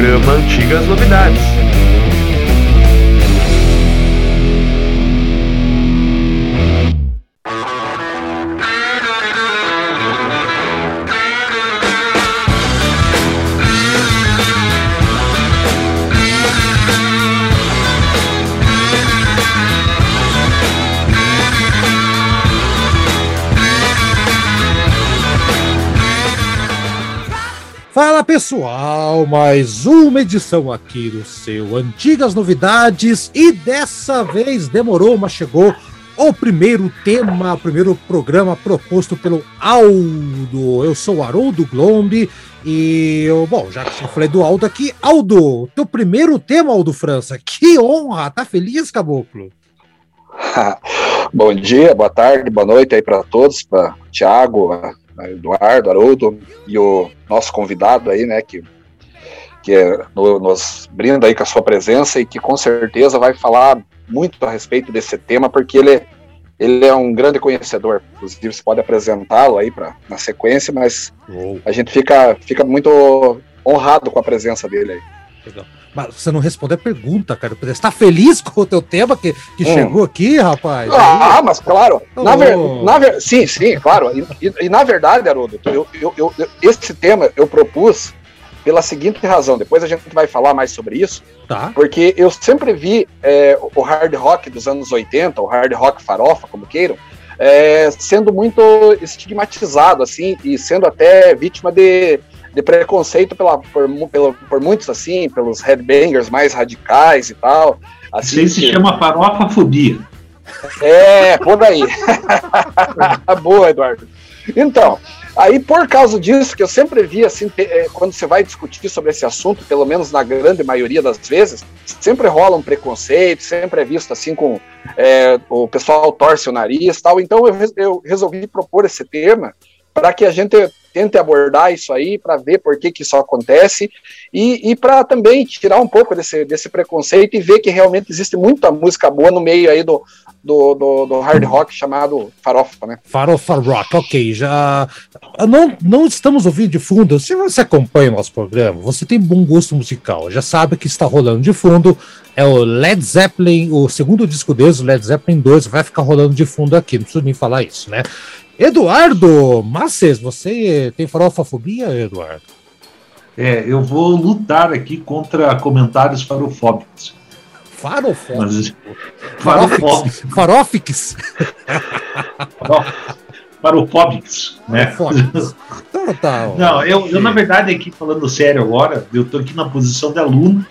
programa Antigas Novidades. Fala pessoal, mais uma edição aqui do seu Antigas Novidades e dessa vez demorou, mas chegou o primeiro tema, o primeiro programa proposto pelo Aldo. Eu sou o Haroldo Glombe e, eu, bom, já que eu falei do Aldo aqui, Aldo, teu primeiro tema, Aldo França, que honra, tá feliz, caboclo? Bom dia, boa tarde, boa noite aí para todos, para Thiago, Eduardo, Haroldo e o nosso convidado aí, né, que, que é, no, nos brinda aí com a sua presença e que com certeza vai falar muito a respeito desse tema, porque ele, ele é um grande conhecedor. Inclusive, você pode apresentá-lo aí pra, na sequência, mas a gente fica, fica muito honrado com a presença dele aí. Legal. Mas você não respondeu a pergunta, cara. Você está feliz com o teu tema que, que hum. chegou aqui, rapaz? Ah, Aí... mas claro. Oh. Na ver, na ver, sim, sim, claro. E, e, e na verdade, Haroldo, eu, eu, eu, esse tema eu propus pela seguinte razão. Depois a gente vai falar mais sobre isso. Tá. Porque eu sempre vi é, o hard rock dos anos 80, o hard rock farofa, como queiram, é, sendo muito estigmatizado, assim, e sendo até vítima de de preconceito pela, por, pela, por muitos, assim, pelos headbangers mais radicais e tal. Assim, Isso que... se chama farofafobia. É, por aí. Boa, Eduardo. Então, aí por causa disso, que eu sempre vi, assim, é, quando você vai discutir sobre esse assunto, pelo menos na grande maioria das vezes, sempre rola um preconceito, sempre é visto assim com é, o pessoal torce o nariz tal. Então eu, eu resolvi propor esse tema para que a gente tente abordar isso aí para ver por que, que isso acontece e, e para também tirar um pouco desse, desse preconceito e ver que realmente existe muita música boa no meio aí do, do, do, do hard rock chamado farofa, né? Farofa rock, ok. Já não, não estamos ouvindo de fundo. Se você acompanha o nosso programa, você tem bom gosto musical. Já sabe que está rolando de fundo é o Led Zeppelin, o segundo disco deles, o Led Zeppelin 2, vai ficar rolando de fundo aqui. Não preciso nem falar isso, né? Eduardo Masses, você tem farofafobia, Eduardo? É, eu vou lutar aqui contra comentários farofóbicos. Farofóbicos? Farofóbicos. Farofix? Farofóbicos, né? Então, tá, Não, eu, eu, na verdade, aqui falando sério agora, eu tô aqui na posição de aluno.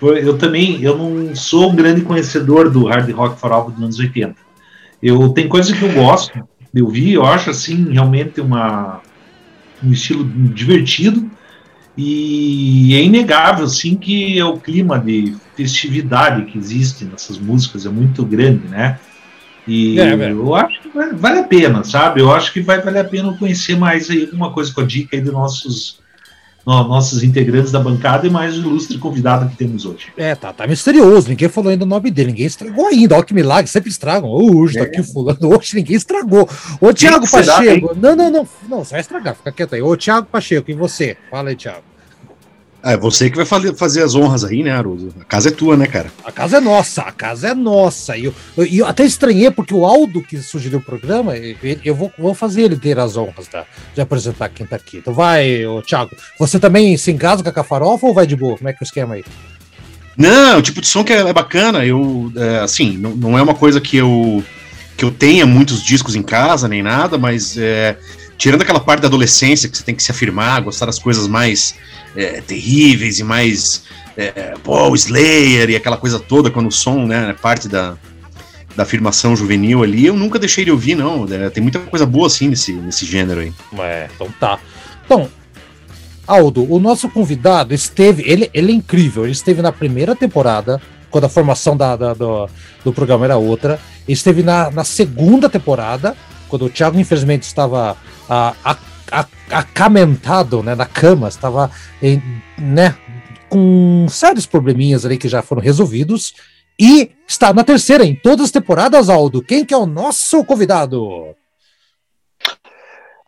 Eu também, eu não sou um grande conhecedor do hard rock farofa dos anos 80. Eu tenho coisas que eu gosto, eu vi, eu acho assim realmente uma, um estilo divertido e é inegável sim que é o clima de festividade que existe nessas músicas é muito grande, né? E é, eu acho que vale, vale, a pena, sabe? Eu acho que vai valer a pena conhecer mais aí alguma coisa com a dica aí dos nossos nossos integrantes da bancada e mais o ilustre convidado que temos hoje. É, tá, tá misterioso, ninguém falou ainda o nome dele, ninguém estragou ainda, olha que milagre, sempre estragam. Oh, hoje tá é. tá aqui fulano, hoje ninguém estragou. Ô, Tiago Pacheco, não, não, não, não, você vai estragar, fica quieto aí. Ô, Tiago Pacheco, e você? Fala aí, Tiago. É você que vai fazer as honras aí, né, Haroldo? A casa é tua, né, cara? A casa é nossa, a casa é nossa. E eu, eu, eu, até estranhei, porque o Aldo que sugeriu o programa, eu, eu vou, vou, fazer ele ter as honras tá, de apresentar quem tá aqui. Então vai, ô, Thiago. Você também se engasga com a farofa ou vai de boa? Como é que é o esquema aí? Não, o tipo de som que é, é bacana. Eu, é, assim, não, não é uma coisa que eu, que eu tenha muitos discos em casa, nem nada, mas é, tirando aquela parte da adolescência que você tem que se afirmar, gostar das coisas mais é, terríveis e mais. É, pô, Slayer e aquela coisa toda, quando o som, né, é parte da, da afirmação juvenil ali, eu nunca deixei de ouvir, não. É, tem muita coisa boa assim nesse, nesse gênero aí. É, então tá. Então, Aldo, o nosso convidado esteve. Ele, ele é incrível, ele esteve na primeira temporada, quando a formação da, da do, do programa era outra. Esteve na, na segunda temporada, quando o Thiago, infelizmente, estava acamentado né, na cama, estava em, né, com sérios probleminhas ali que já foram resolvidos. E está na terceira em todas as temporadas, Aldo. Quem que é o nosso convidado?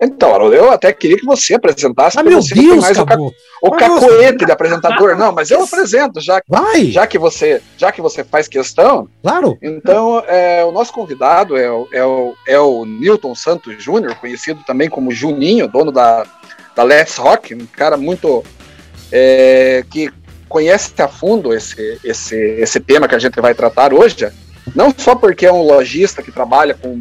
Então, eu até queria que você apresentasse. Ah, meu Deus, mais acabou. o, o cacoete de apresentador. Não, mas eu apresento, já, Vai. já, que, você, já que você faz questão. Claro. Então, é, o nosso convidado é o, é o, é o Newton Santos Júnior, conhecido também como Juninho, dono da, da Let's Rock, um cara muito. É, que conhece a fundo esse, esse, esse tema que a gente vai tratar hoje. Não só porque é um lojista que trabalha com,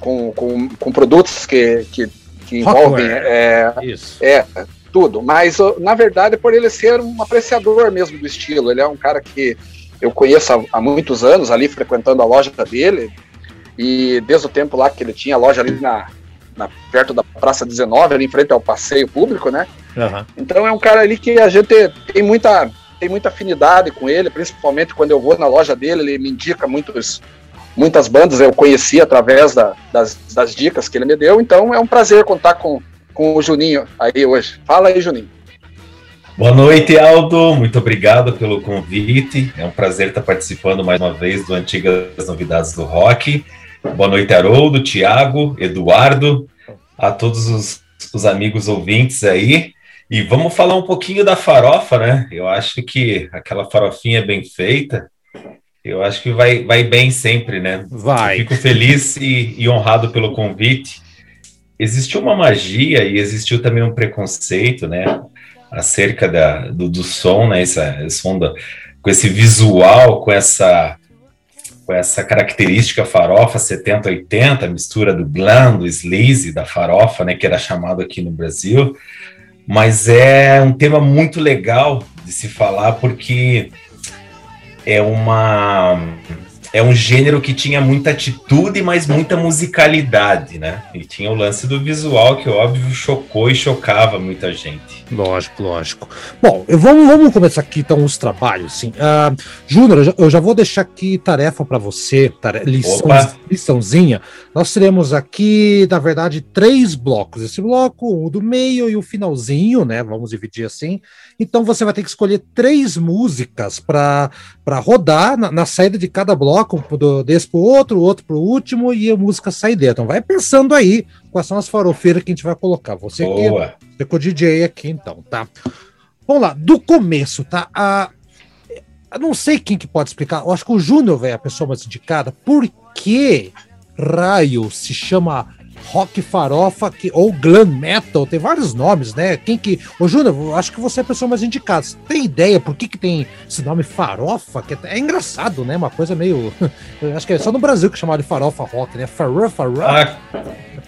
com, com, com produtos que, que que envolvem é, é, tudo. Mas, na verdade, por ele ser um apreciador mesmo do estilo. Ele é um cara que eu conheço há, há muitos anos, ali frequentando a loja dele. E desde o tempo lá que ele tinha a loja ali na, na, perto da Praça 19, ali em frente ao passeio público, né? Uhum. Então é um cara ali que a gente tem muita, tem muita afinidade com ele, principalmente quando eu vou na loja dele, ele me indica muitos, muitas bandas eu conheci através da, das, das, dicas que ele me deu, então é um prazer contar com, com o Juninho aí hoje. Fala aí, Juninho. Boa noite, Aldo. Muito obrigado pelo convite. É um prazer estar participando mais uma vez do Antigas Novidades do Rock. Boa noite, Haroldo, Tiago, Eduardo, a todos os, os amigos ouvintes aí. E vamos falar um pouquinho da farofa, né? Eu acho que aquela farofinha bem feita, eu acho que vai, vai bem sempre, né? Vai. fico feliz e, e, honrado pelo convite. Existiu uma magia e existiu também um preconceito, né? Acerca da, do, do som, né? Essa, esse som da, com esse visual, com essa, com essa característica farofa 70-80, mistura do glam, do sleaze, da farofa, né? Que era chamado aqui no Brasil. Mas é um tema muito legal de se falar porque é uma é um gênero que tinha muita atitude, mas muita musicalidade, né? E tinha o lance do visual que, óbvio, chocou e chocava muita gente. Lógico, lógico. Bom, vamos, vamos começar aqui então os trabalhos. Assim. Uh, Júnior, eu, já, eu já vou deixar aqui tarefa para você, tarefa, lição, liçãozinha. Nós teremos aqui, na verdade, três blocos. Esse bloco, o do meio e o finalzinho, né? Vamos dividir assim. Então você vai ter que escolher três músicas para rodar na, na, saída de cada bloco, do, desse para o outro, outro para o último, e a música sair dentro. Então vai pensando aí quais são as farofeiras que a gente vai colocar. Você Boa. que você com o DJ aqui, então, tá? Vamos lá, do começo, tá? A, eu não sei quem que pode explicar. Eu acho que o Júnior é a pessoa mais indicada. Por que raio se chama rock farofa que, ou glam metal, tem vários nomes, né? Quem que. Ô, Júnior, acho que você é a pessoa mais indicada. Você tem ideia por que, que tem esse nome farofa? Que é engraçado, né? Uma coisa meio. acho que é só no Brasil que chamaram de farofa rock, né? Farofa rock. Ah,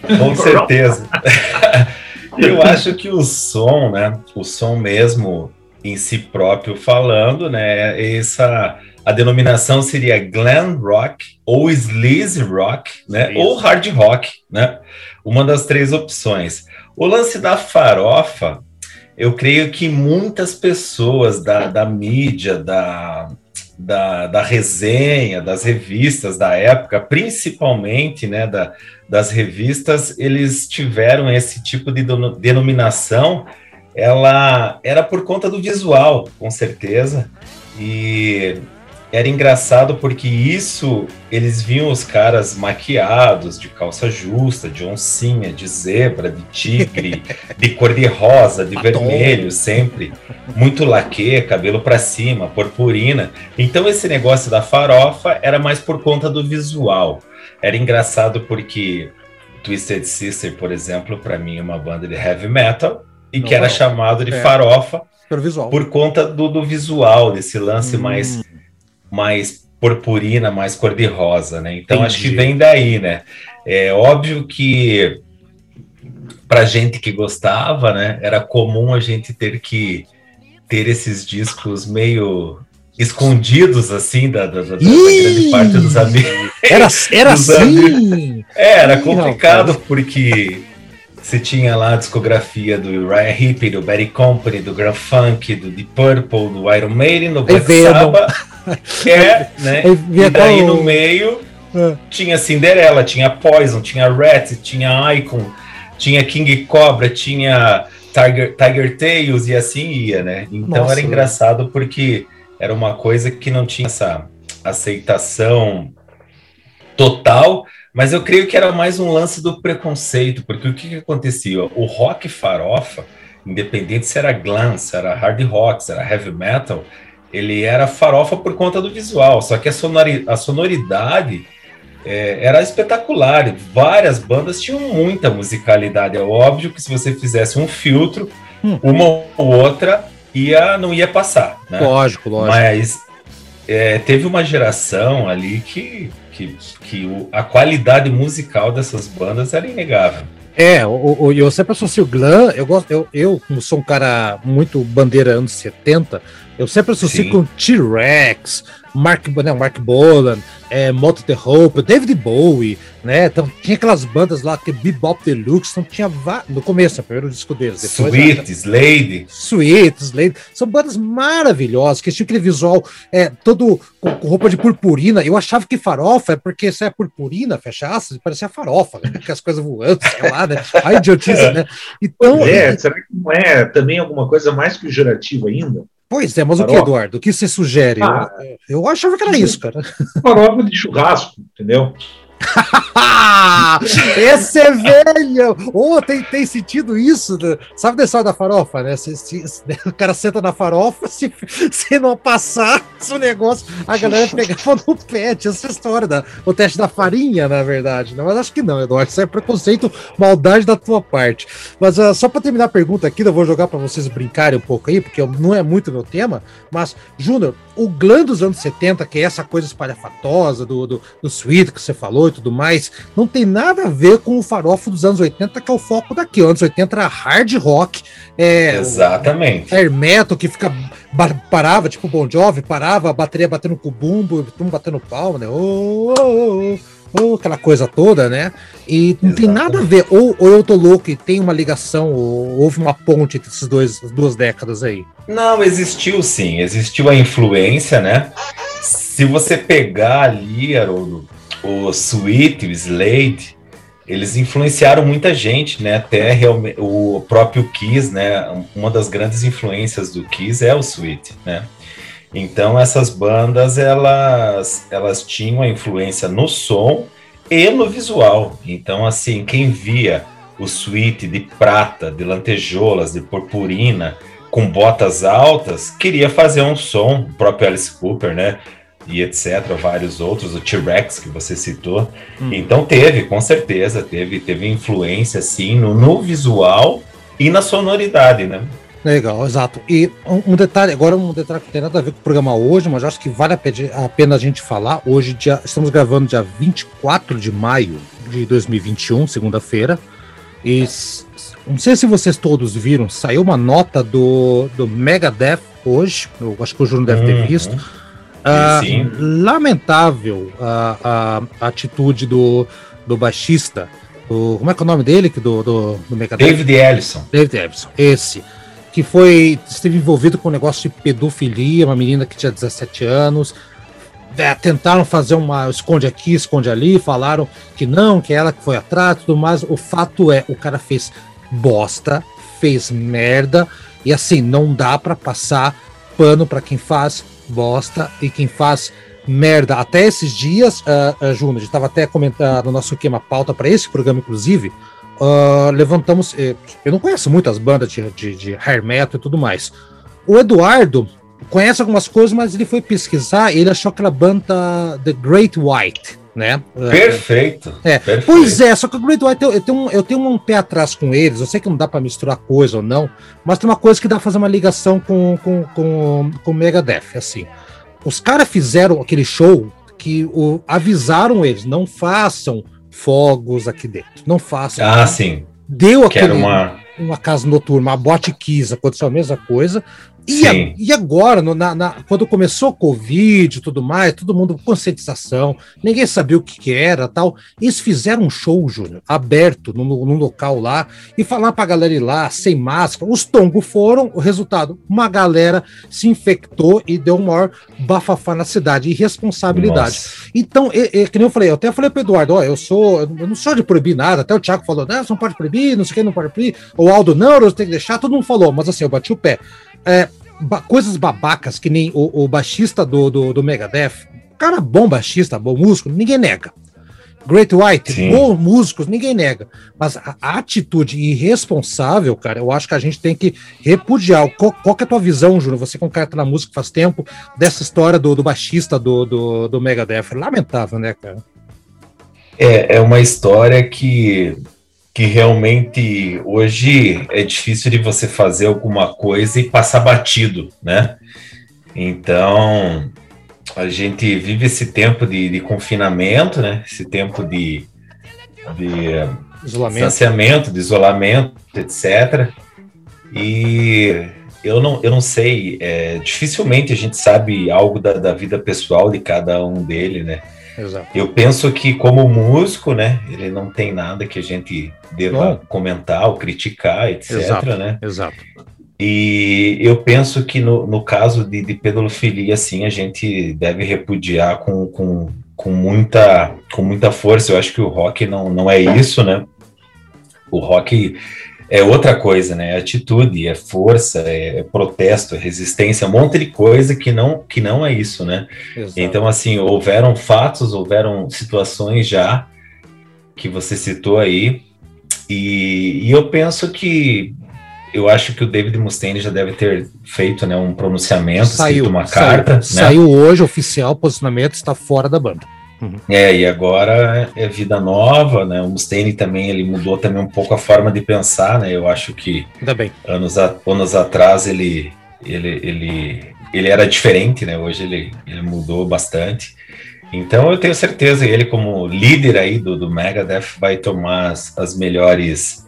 com certeza. Eu acho que o som, né? O som mesmo em si próprio falando, né? Essa a denominação seria glam rock ou sleaze rock, né? Isso. Ou hard rock, né? Uma das três opções. O lance da farofa, eu creio que muitas pessoas da, da mídia, da, da, da resenha, das revistas da época, principalmente, né, da, das revistas, eles tiveram esse tipo de denominação. Ela era por conta do visual, com certeza. E era engraçado porque isso eles viam os caras maquiados de calça justa, de oncinha, de zebra, de tigre, de cor de rosa, de vermelho, sempre muito laque, cabelo para cima, purpurina. Então esse negócio da farofa era mais por conta do visual. Era engraçado porque Twisted Sister, por exemplo, para mim é uma banda de heavy metal e não, que era chamado de é. farofa por conta do, do visual, desse lance hum. mais mais purpurina, mais cor-de-rosa, né? Então Entendi. acho que vem daí, né? É óbvio que para gente que gostava, né, era comum a gente ter que ter esses discos meio escondidos assim da, da, da, da grande parte dos amigos. Era, era assim. É, era complicado porque você tinha lá a discografia do Ryan Hippie, do Betty Company, do Grand Funk, do Deep Purple, do Iron Maiden, do Black Sabbath. É, né? E daí no meio é. tinha Cinderela, tinha Poison, tinha Rat, tinha Icon, tinha King Cobra, tinha Tiger, Tiger Tails e assim ia, né? Então Nossa, era engraçado porque era uma coisa que não tinha essa aceitação total, Mas eu creio que era mais um lance do preconceito, porque o que, que acontecia? O rock farofa, independente se era glam, se era hard rock, se era heavy metal, ele era farofa por conta do visual, só que a, sonori a sonoridade é, era espetacular. Várias bandas tinham muita musicalidade. É óbvio que se você fizesse um filtro, hum. uma ou outra ia, não ia passar. Né? Lógico, lógico. Mas é, teve uma geração ali que, que, que o, a qualidade musical dessas bandas era inegável. É, o, eu sempre associo o glam, eu gosto, eu, eu, como sou um cara muito bandeira anos 70, eu sempre associo Sim. com T-Rex, Mark, né, Mark Bolan, é, Moto the Hope, David Bowie, né? Então tinha aquelas bandas lá que Bebop Deluxe, então tinha no começo, o primeiro disco deles. Depois, Sweet, Slade. Sweet, Slade. São bandas maravilhosas, que tinha aquele visual é, todo com, com, roupa de purpurina. Eu achava que farofa é porque isso é purpurina, fecha aspas, parecia farofa, né? Que as coisas voando, sei lá, né? A idiotice, né? Então. É, será que não é também alguma coisa mais pejorativa ainda? Pois é, mas Farofa. o que, Eduardo? O que você sugere? Ah, eu, eu achava que era isso, cara. Farofa de churrasco, entendeu? Esse é velho! Oh, tem, tem sentido isso. Né? Sabe da história da farofa, né? Se, se, se, o cara senta na farofa, se, se não passar o negócio, a galera pegava no pet. Essa é história, da, o teste da farinha, na verdade. Né? Mas acho que não, Eduardo. Isso é preconceito, maldade da tua parte. Mas uh, só para terminar a pergunta aqui, eu vou jogar para vocês brincarem um pouco aí, porque não é muito meu tema. Mas, Júnior, o Glam dos anos 70, que é essa coisa espalhafatosa do, do, do Sweet que você falou e tudo mais, não tem nada a ver com o farofa dos anos 80, que é o foco daqui. Os anos 80 era hard rock. É, Exatamente. Air metal, que fica, parava, tipo Bon Jovi, parava, a bateria batendo com o bumbo, todo batendo palma, né? Oh, oh, oh, oh ou aquela coisa toda, né? E não Exatamente. tem nada a ver. Ou, ou, eu tô louco e tem uma ligação, ou houve uma ponte entre essas dois, duas décadas aí. Não, existiu sim, existiu a influência, né? Se você pegar ali, Haroldo, o Sweet, o Slade, eles influenciaram muita gente, né? Até o próprio Kiss, né? Uma das grandes influências do Kiss é o Sweet, né? Então essas bandas elas elas tinham a influência no som e no visual. Então assim, quem via o suíte de prata, de lantejoulas, de purpurina, com botas altas, queria fazer um som, o próprio Alice Cooper, né? E etc, vários outros, o T-Rex que você citou. Hum. Então teve, com certeza, teve, teve influência sim no, no visual e na sonoridade, né? Legal, exato. E um, um, detalhe, agora um detalhe que não tem nada a ver com o programa hoje, mas acho que vale a pena a gente falar. Hoje, dia, estamos gravando dia 24 de maio de 2021, segunda-feira. E não sei se vocês todos viram, saiu uma nota do, do Megadeth hoje. Eu acho que o Júnior deve ter uhum. Ah, lamentável a, a, atitude do, do baixista. O, como é que é o nome dele? Do, do, do Megadeth? David Ellison. David Ellison, esse que foi esteve envolvido com um negócio de pedofilia, uma menina que tinha 17 anos. É, tentaram fazer uma esconde aqui, esconde ali, falaram que não, que ela que foi atrás, tudo mais. O fato é, o cara fez bosta, fez merda, e assim, não dá para passar pano para quem faz bosta e quem faz merda. Até esses dias, uh, uh, Júnior, a gente estava até comentando no nosso esquema pauta para esse programa, inclusive, uh, levantamos. Eh, eu não conheço muitas bandas de, de, de hair metal e tudo mais. O Eduardo conhece algumas coisas, mas ele foi pesquisar e ele achou aquela banda The Great White. Né? Perfeito, é. Perfeito. Pois é, só que o Great White eu, eu, tenho um, eu tenho um pé atrás com eles. Eu sei que não dá para misturar coisa ou não, mas tem uma coisa que dá pra fazer uma ligação com, com, com, com Megadeth. Assim, os caras fizeram aquele show que o, avisaram eles: não façam fogos aqui dentro. Não façam. Ah, sim. Deu aquele, uma... uma casa noturna, uma Kiss, aconteceu a mesma coisa. E, a, e agora, no, na, na, quando começou o Covid e tudo mais, todo mundo conscientização, ninguém sabia o que, que era tal. Eles fizeram um show, Júnior, aberto num, num local lá, e falar pra galera ir lá, sem máscara. Os tongos foram, o resultado, uma galera se infectou e deu um maior bafafá na cidade, irresponsabilidade. Nossa. Então, é, é, que nem eu falei, eu até falei pro Eduardo, ó, eu sou, eu não sou de proibir nada, até o Thiago falou, não, você não pode proibir, não sei quem não pode proibir, o Aldo, não, eu tenho que deixar, todo mundo falou, mas assim, eu bati o pé. É, ba coisas babacas que nem o, o baixista do, do, do Megadeth, cara bom baixista, bom músico, ninguém nega. Great White, Sim. bons músicos, ninguém nega. Mas a, atitude irresponsável, cara, eu acho que a gente tem que repudiar. Qual, qual que é a tua visão, Júnior? Você com um cara tá na música faz tempo, dessa história do, do baixista do, do, do Megadeth. Lamentável, né, cara? É, é uma história que, que realmente hoje é difícil de você fazer alguma coisa e passar batido, né? Então, a gente vive esse tempo de, de confinamento, né? Esse tempo de, de isolamento. distanciamento, de isolamento, etc. E eu não, eu não sei, é, dificilmente a gente sabe algo da, da vida pessoal de cada um dele, né? Exato. Eu penso que como músico, né, ele não tem nada que a gente deva comentar ou criticar, etc, Exato. né? Exato. E eu penso que no, no caso de, de pedofilia, assim, a gente deve repudiar com, com, com, muita, com muita força. Eu acho que o rock não, não é isso, né? O rock é outra coisa, né? É atitude, é força, é, é protesto, é resistência, um monte de coisa que não, que não é isso, né? Exato. Então, assim, houveram fatos, houveram situações já que você citou aí, e, e eu penso que eu acho que o David Mustaine já deve ter feito né, um pronunciamento, saiu, uma saiu, carta. Né? Saiu hoje, oficial, posicionamento, está fora da banda. Uhum. É, e agora é vida nova, né? O Mustaine também, ele mudou também um pouco a forma de pensar, né? Eu acho que. Anos, a, anos atrás ele, ele, ele, ele era diferente, né? Hoje ele, ele mudou bastante. Então eu tenho certeza que ele, como líder aí do, do Megadeth, vai tomar as, as melhores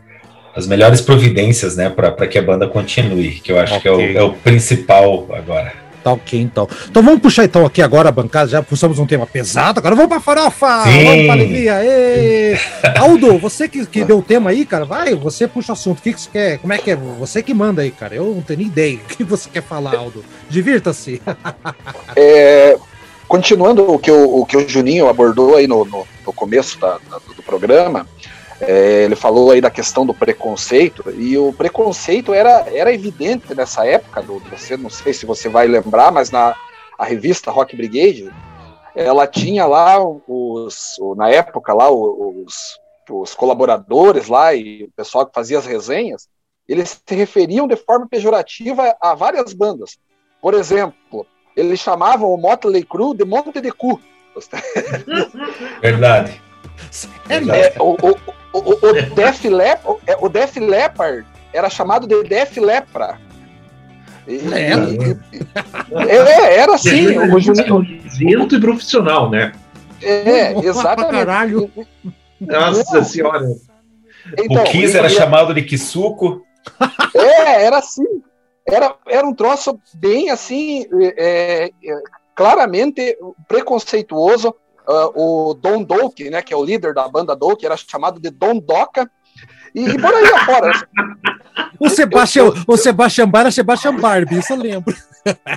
as melhores providências, né, para que a banda continue, que eu acho okay. que é o, é o, principal agora. Tá ok, então. Então vamos puxar então aqui agora a bancada, já puxamos um tema pesado, agora vamos pra farofa! Sim. Vamos pra alegria! Ê! Aldo, você que, que deu o tema aí, cara, vai, você puxa o assunto, o que, que você quer, como é que é? Você que manda aí, cara, eu não tenho nem ideia o que você quer falar, Aldo. Divirta-se! É, continuando o que, o, o que o Juninho abordou aí no, no, no começo da, da, do programa, é, ele falou aí da questão do preconceito, e o preconceito era, era evidente nessa época, do, você não sei se você vai lembrar, mas na a revista Rock Brigade, ela tinha lá os, na época lá os, os colaboradores lá e o pessoal que fazia as resenhas, eles se referiam de forma pejorativa a várias bandas. Por exemplo, eles chamavam o Motley Crue de Monte de Cu. Verdade. É, o, o, o, o, Def Lep, é, o Def Leppard era chamado de Def Lepra. E, é, é, era assim. o Juninho, e profissional, né? É, exatamente. Nossa senhora. Então, o Kiss era chamado de Kisuko. É, era assim. Era, era um troço bem assim, é, é, claramente preconceituoso uh, o Don Doke, né, que é o líder da banda Doke, era chamado de Don Doca, e, e por aí afora. o Sebastião, o Sebastião Bar era Sebastião Barbie, isso eu lembro.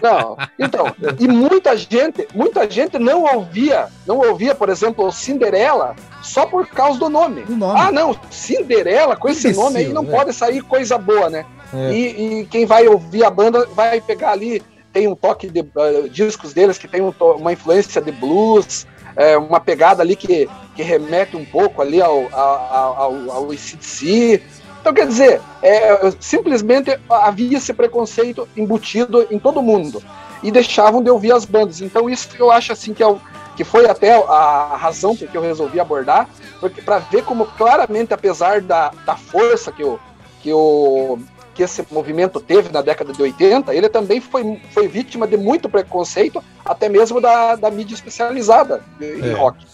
Não, então, e muita gente, muita gente não ouvia, não ouvia, por exemplo, Cinderela só por causa do nome. nome. Ah, não, Cinderela, com esse nome aí não né? pode sair coisa boa, né? É. E, e, quem vai ouvir a banda vai pegar ali, tem um toque de uh, discos deles que tem um uma influência de blues, é, uma pegada ali que, que remete um pouco ali ao, ao, ao, ao ICDC. Então, quer dizer, é, simplesmente havia esse preconceito embutido em todo mundo e deixavam de ouvir as bandas. Então, isso eu acho assim que, é o, que foi até a razão porque eu resolvi abordar, porque para ver como claramente, apesar da, da força que o, que o que esse movimento teve na década de 80, ele também foi, foi vítima de muito preconceito, até mesmo da, da mídia especializada em é. rock.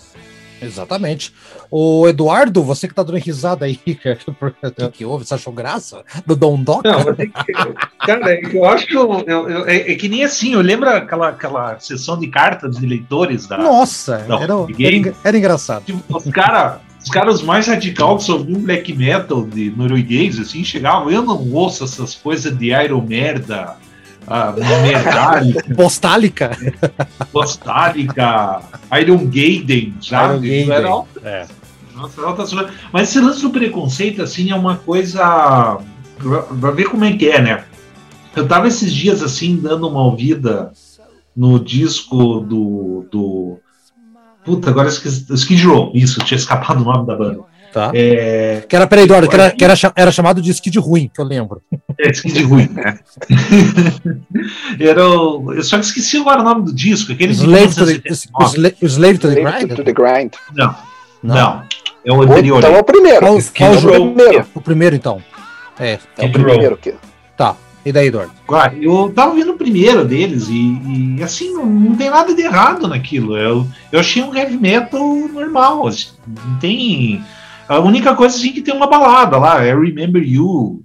Exatamente. O Eduardo, você que tá dando risada aí, cara, que, que houve? Você achou graça do Dom Doc? Não, é que, cara, é eu acho que eu, eu, eu, é, é, que nem assim, eu lembro aquela, aquela sessão de cartas de leitores da. Nossa, da era, era, era, engraçado. Tipo, os caras os caras mais radicais que ouviam black metal de norueguês, assim, chegavam, eu não ouço essas coisas de Iron Merda, a Merdálica. Postálica. Postálica, Iron Gaiden, sabe? Iron Gaiden. Era, é. Nossa, Mas esse lance do preconceito, assim, é uma coisa. Pra ver como é que é, né? Eu tava esses dias, assim, dando uma ouvida no disco do. do puta, agora esqueci, Skid Row, isso, tinha escapado o nome da banda. Tá. É... Que era, peraí, Eduardo, que, era, que era, era chamado de Skid ruim, que eu lembro. É, Skid ruim, né? era o... Eu só esqueci agora o nome do disco. Aquele Slave, to the, Slave, Slave to the Grind? To the grind. Não, não. não. É o anterior. Então é o primeiro. Qual, qual o primeiro? O primeiro, então. É, é o primeiro. Que... Tá. E daí, Eduardo? Ah, eu tava vendo o primeiro deles e, e assim, não, não, tem nada de errado naquilo. Eu, eu achei um heavy metal normal. Assim, não tem. A única coisa assim que tem uma balada lá, é Remember You.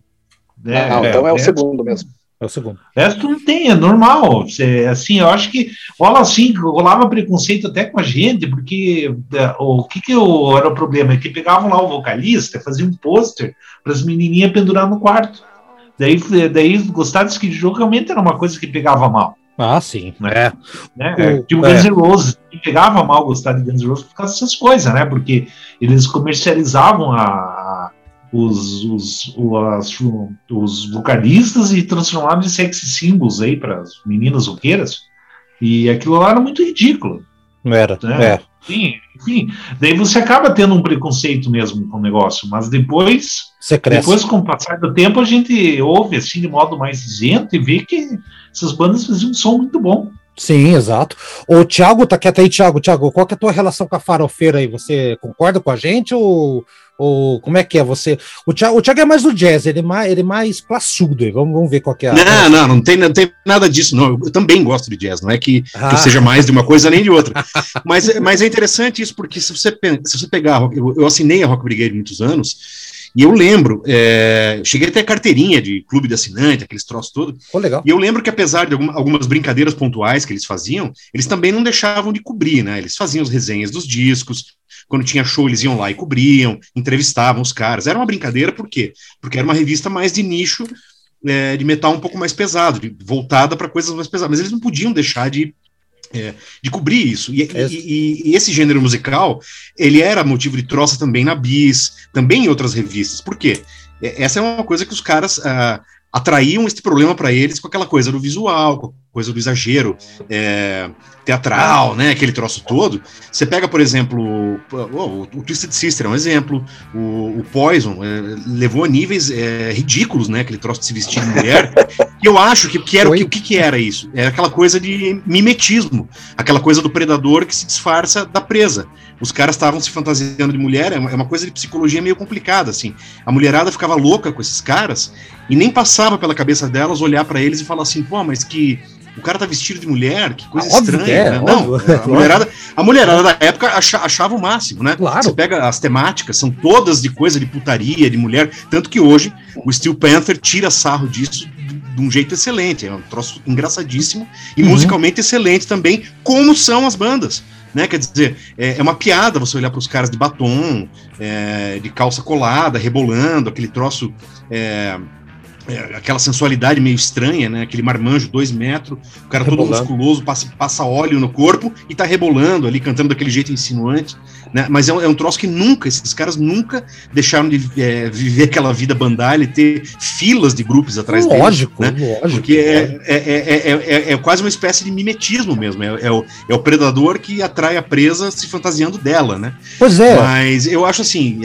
Né? Ah, então é, é o segundo mesmo. É o segundo. Essa não tem, é normal. Você, assim, eu acho que rola assim, rolava preconceito até com a gente, porque é, o que, que eu, era o problema? É que pegavam lá o vocalista, faziam um pôster para as menininhas pendurar no quarto. Daí, daí gostar desse de jogo realmente era uma coisa que pegava mal. Ah, sim. Né? Né? O, tipo é. Guns N' Roses, pegava mal gostar de Guns N' Roses por causa dessas coisas, né? Porque eles comercializavam a, a os, os, os, os, vocalistas e transformavam em sexy símbolos aí para as meninas roqueiras. E aquilo lá era muito ridículo. Era, né? é. Sim, enfim, daí você acaba tendo um preconceito mesmo com o negócio, mas depois, depois com o passar do tempo, a gente ouve assim de modo mais isento e vê que essas bandas faziam um som muito bom. Sim, exato. O Thiago tá quieto aí, Thiago. Thiago, qual que é a tua relação com a farofeira aí? Você concorda com a gente ou, ou como é que é você? O Thiago, o Thiago é mais do jazz, ele é mais, ele é mais classudo aí. Vamos, vamos ver qual que é. A... Não, não, não tem, não tem nada disso, não. Eu também gosto de jazz, não é que, ah. que eu seja mais de uma coisa nem de outra. mas, mas é interessante isso, porque se você, se você pegar, eu, eu assinei a Rock Brigade muitos anos, e eu lembro, é, cheguei até carteirinha de clube de assinante, aqueles troços todos. Oh, legal. E eu lembro que apesar de alguma, algumas brincadeiras pontuais que eles faziam, eles também não deixavam de cobrir, né? Eles faziam as resenhas dos discos, quando tinha show eles iam lá e cobriam, entrevistavam os caras. Era uma brincadeira, por quê? Porque era uma revista mais de nicho, é, de metal um pouco mais pesado, de, voltada para coisas mais pesadas. Mas eles não podiam deixar de é, de cobrir isso. E, é. e, e, esse gênero musical, ele era motivo de troça também na Bis, também em outras revistas. Por quê? É, essa é uma coisa que os caras ah, atraíam esse problema para eles com aquela coisa do visual, com a coisa do exagero é, teatral, né? Aquele troço todo. Você pega, por exemplo, o, o Twisted Sister é um exemplo, o, o Poison é, levou a níveis é, ridículos, né? Aquele troço de se vestir de mulher. e eu acho que, que era o que, que, era isso? Era aquela coisa de mimetismo, aquela coisa do predador que se disfarça da presa. Os caras estavam se fantasiando de mulher, é uma, é uma coisa de psicologia meio complicada, assim. A mulherada ficava louca com esses caras e nem passava pela cabeça delas olhar para eles e falar assim, pô, mas que o cara tá vestido de mulher, que coisa ah, estranha. É, né? Não, a mulherada, a mulherada da época achava o máximo, né? Claro. Você pega as temáticas, são todas de coisa de putaria, de mulher, tanto que hoje o Steel Panther tira sarro disso de um jeito excelente, é um troço engraçadíssimo e uhum. musicalmente excelente também, como são as bandas. Né? Quer dizer, é, é uma piada você olhar para os caras de batom, é, de calça colada, rebolando, aquele troço é, é, aquela sensualidade meio estranha, né? Aquele marmanjo, dois metros, o cara rebolando. todo musculoso, passa, passa óleo no corpo e tá rebolando ali, cantando daquele jeito insinuante, né? Mas é um, é um troço que nunca, esses caras nunca deixaram de é, viver aquela vida bandalha e ter filas de grupos atrás lógico, deles. Né? Lógico, Porque é, é, é, quase uma espécie de mimetismo mesmo. É, o, é o predador que atrai a presa se fantasiando dela, né? Pois é. Mas eu acho assim,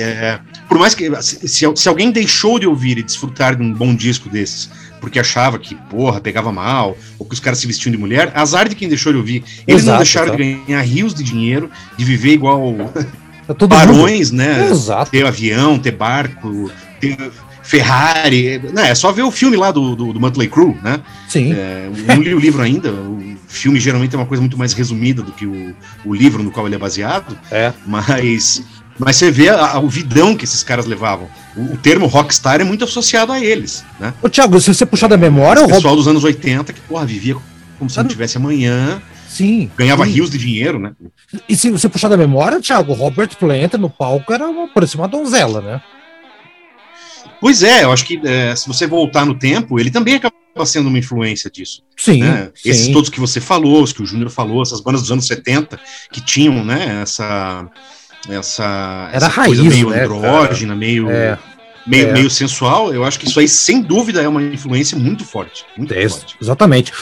por mais que se, se alguém deixou de ouvir e desfrutar de um bom dia disco desses porque achava que, porra, pegava mal, ou que os caras se vestiam de mulher, azar de quem deixou de ouvir. Eles Exato, não deixaram de ganhar rios de dinheiro, de viver igual é barões, mundo. né? Exato. Ter avião, ter barco, ter Ferrari. Não, é só ver o filme lá do, do, do Motley Crue, né? Sim. É, não li o livro ainda, o filme geralmente é uma coisa muito mais resumida do que o, o livro no qual ele é baseado. É. Mas mas você vê a, a, o vidão que esses caras levavam. O, o, termo rockstar é muito associado a eles, né? Ô, Thiago, se você puxar da memória... O pessoal dos anos 80 que, porra, vivia como se não tivesse amanhã. Sim. Ganhava sim. rios de dinheiro, né? E se você puxar da memória, Thiago, Robert Plant no palco era uma, parecia uma donzela, né? Pois é, eu acho que é, se você voltar no tempo, ele também acaba sendo uma influência disso. Sim, né? sim. Esses todos que você falou, os que o Júnior falou, essas bandas dos anos 70 que tinham, né, essa essa, Era essa raiz, coisa meio né, andrógena, meio, é, meio, é. meio sensual, eu acho que isso aí, sem dúvida, é uma influência muito forte. Muito é, forte. Exatamente.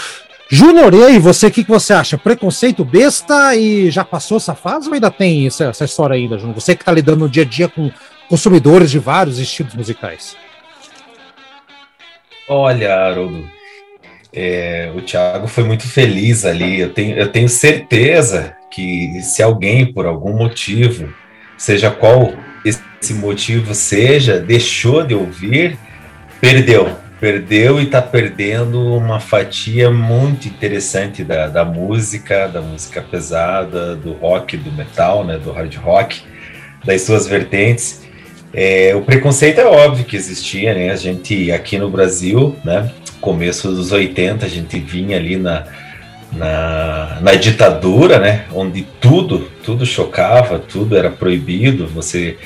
Júnior, e aí, você, o que, que você acha? Preconceito besta e já passou essa fase ou ainda tem essa, essa história ainda, Júnior? Você que está lidando no dia a dia com consumidores de vários estilos musicais. Olha, Haroldo, é, o Thiago foi muito feliz ali. Eu tenho, eu tenho certeza que se alguém, por algum motivo, seja qual esse motivo seja, deixou de ouvir, perdeu. Perdeu e está perdendo uma fatia muito interessante da, da música, da música pesada, do rock, do metal, né, do hard rock, das suas vertentes. É, o preconceito é óbvio que existia, né? A gente aqui no Brasil, né? Começo dos 80, a gente vinha ali na, na, na ditadura, né? Onde tudo, tudo chocava, tudo era proibido. Você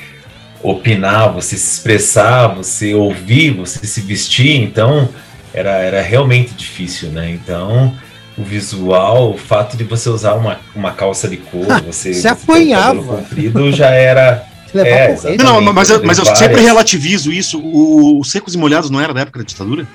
opinar, você se expressar, você ouvir, você se vestir. Então era, era realmente difícil, né? Então o visual, o fato de você usar uma, uma calça de couro, você se apanhava, comprido já era é, não, mas, eu, mas eu sempre relativizo isso. O, o Secos e Molhados não era da época da ditadura?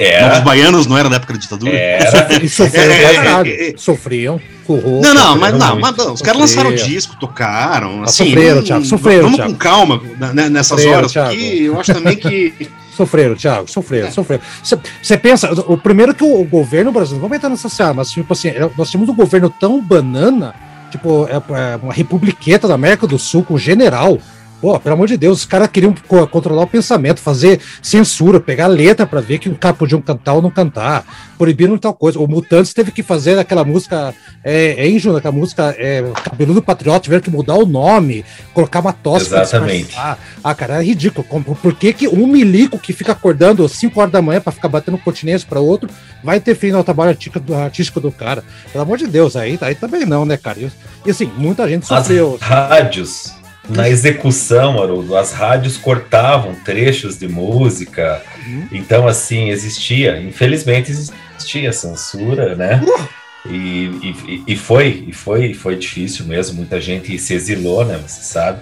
Era. Os baianos não era da época da ditadura? Era. E sofreram, é, é, é, sofriam. Corrou, não, não, mas não, mas não, os caras lançaram disco, tocaram. Assim, sofreram, Thiago, sofreram. Vamos Thiago. com calma né, nessas sofreram, horas, Thiago. porque eu acho também que. Sofreram, Thiago, sofreram, é. sofreram. Você pensa, o primeiro que o, o governo brasileiro, vamos entrar nessa seara, mas tipo assim, nós temos um governo tão banana, tipo, é, é uma republiqueta da América do Sul com general, Pô, pelo amor de Deus, os caras queriam controlar o pensamento, fazer censura, pegar letra para ver que um cara podia cantar ou não cantar, proibiram tal coisa. O Mutantes teve que fazer aquela música, é, é Júnior, aquela música é, Cabeludo Patriota, tiveram que mudar o nome, colocar uma tosse Exatamente. Ah, cara, é ridículo. Por que, que um milico que fica acordando às 5 horas da manhã para ficar batendo continência para outro vai interferir no trabalho artístico do, cara? Pelo amor de Deus, aí, aí também não, né, cara? E, e assim, muita gente sofreu. As rádios na execução, Haroldo, as rádios cortavam trechos de música. Uhum. Então, assim, existia, infelizmente existia censura, né? Uh! E, e, e, foi, e foi, foi difícil mesmo. Muita gente se exilou, né? Você sabe.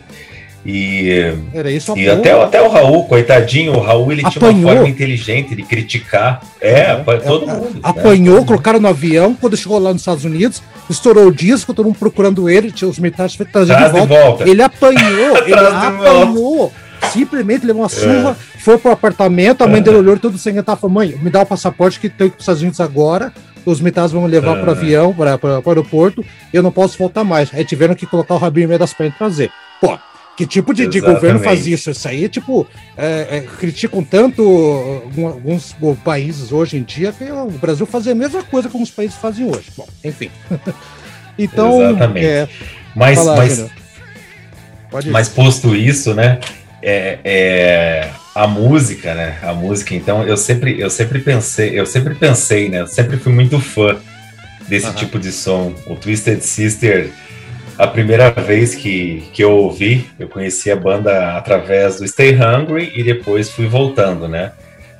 E, Era isso e até, até o Raul, coitadinho, o Raul ele apanhou. tinha uma forma inteligente de criticar. É, é todo é, mundo. Né? Apanhou, né? colocaram no avião, quando chegou lá nos Estados Unidos, estourou o disco, todo mundo procurando ele, tinha os militares trazendo de volta. de volta. Ele apanhou, ele apanhou. Simplesmente levou uma é. surra, é. foi pro apartamento, a mãe dele olhou todo sem entrar, falou: mãe, me dá o passaporte que tem que ir para os Estados Unidos agora. Os militares vão levar é. para o avião, para o aeroporto, eu não posso voltar mais. Aí tiveram que colocar o rabinho no meio das pernas e trazer. Pô, que tipo de, de, governo faz isso? Isso aí, tipo, é, é, criticam tanto alguns países hoje em dia que o Brasil faz a mesma coisa como os países fazem hoje. Bom, enfim. então, Exatamente. É, mas, falar, mas, mas posto isso, né? É, é, a música, né? A música, então, eu sempre, eu sempre pensei, eu sempre pensei, né? Eu sempre fui muito fã desse uh -huh. tipo de som. O Twisted Sister a primeira vez que, que eu ouvi, eu conheci a banda através do Stay Hungry e depois fui voltando, né?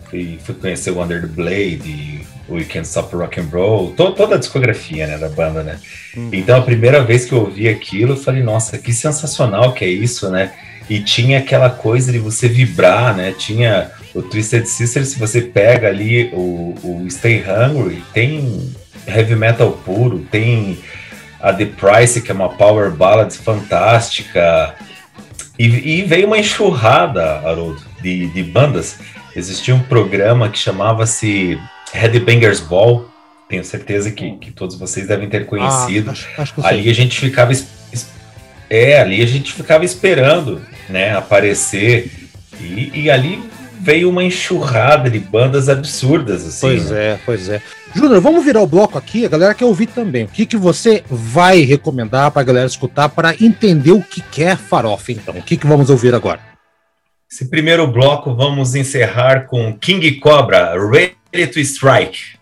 Fui, fui conhecer o Under the Blade, o We Can't Stop Rock and Roll, to, toda a discografia né, da banda, né? Hum. Então a primeira vez que eu ouvi aquilo, eu falei, nossa, que sensacional que é isso, né? E tinha aquela coisa de você vibrar, né? Tinha o Twisted Sister, se você pega ali o, o Stay Hungry, tem heavy metal puro, tem a The Price, que é uma power ballad fantástica. E, e veio uma enxurrada, Haroldo, de, de bandas. Existia um programa que chamava-se Headbangers Ball. Tenho certeza que, que todos vocês devem ter conhecido. Ah, acho, acho ali a gente ficava é, ali a gente ficava esperando, né, aparecer e, e ali veio uma enxurrada de bandas absurdas assim. Pois né? é, pois é. Júnior, vamos virar o bloco aqui, a galera quer ouvir também. O que, que você vai recomendar para a galera escutar para entender o que quer farofa, então? O que, que vamos ouvir agora? Esse primeiro bloco vamos encerrar com King Cobra, Ready to Strike.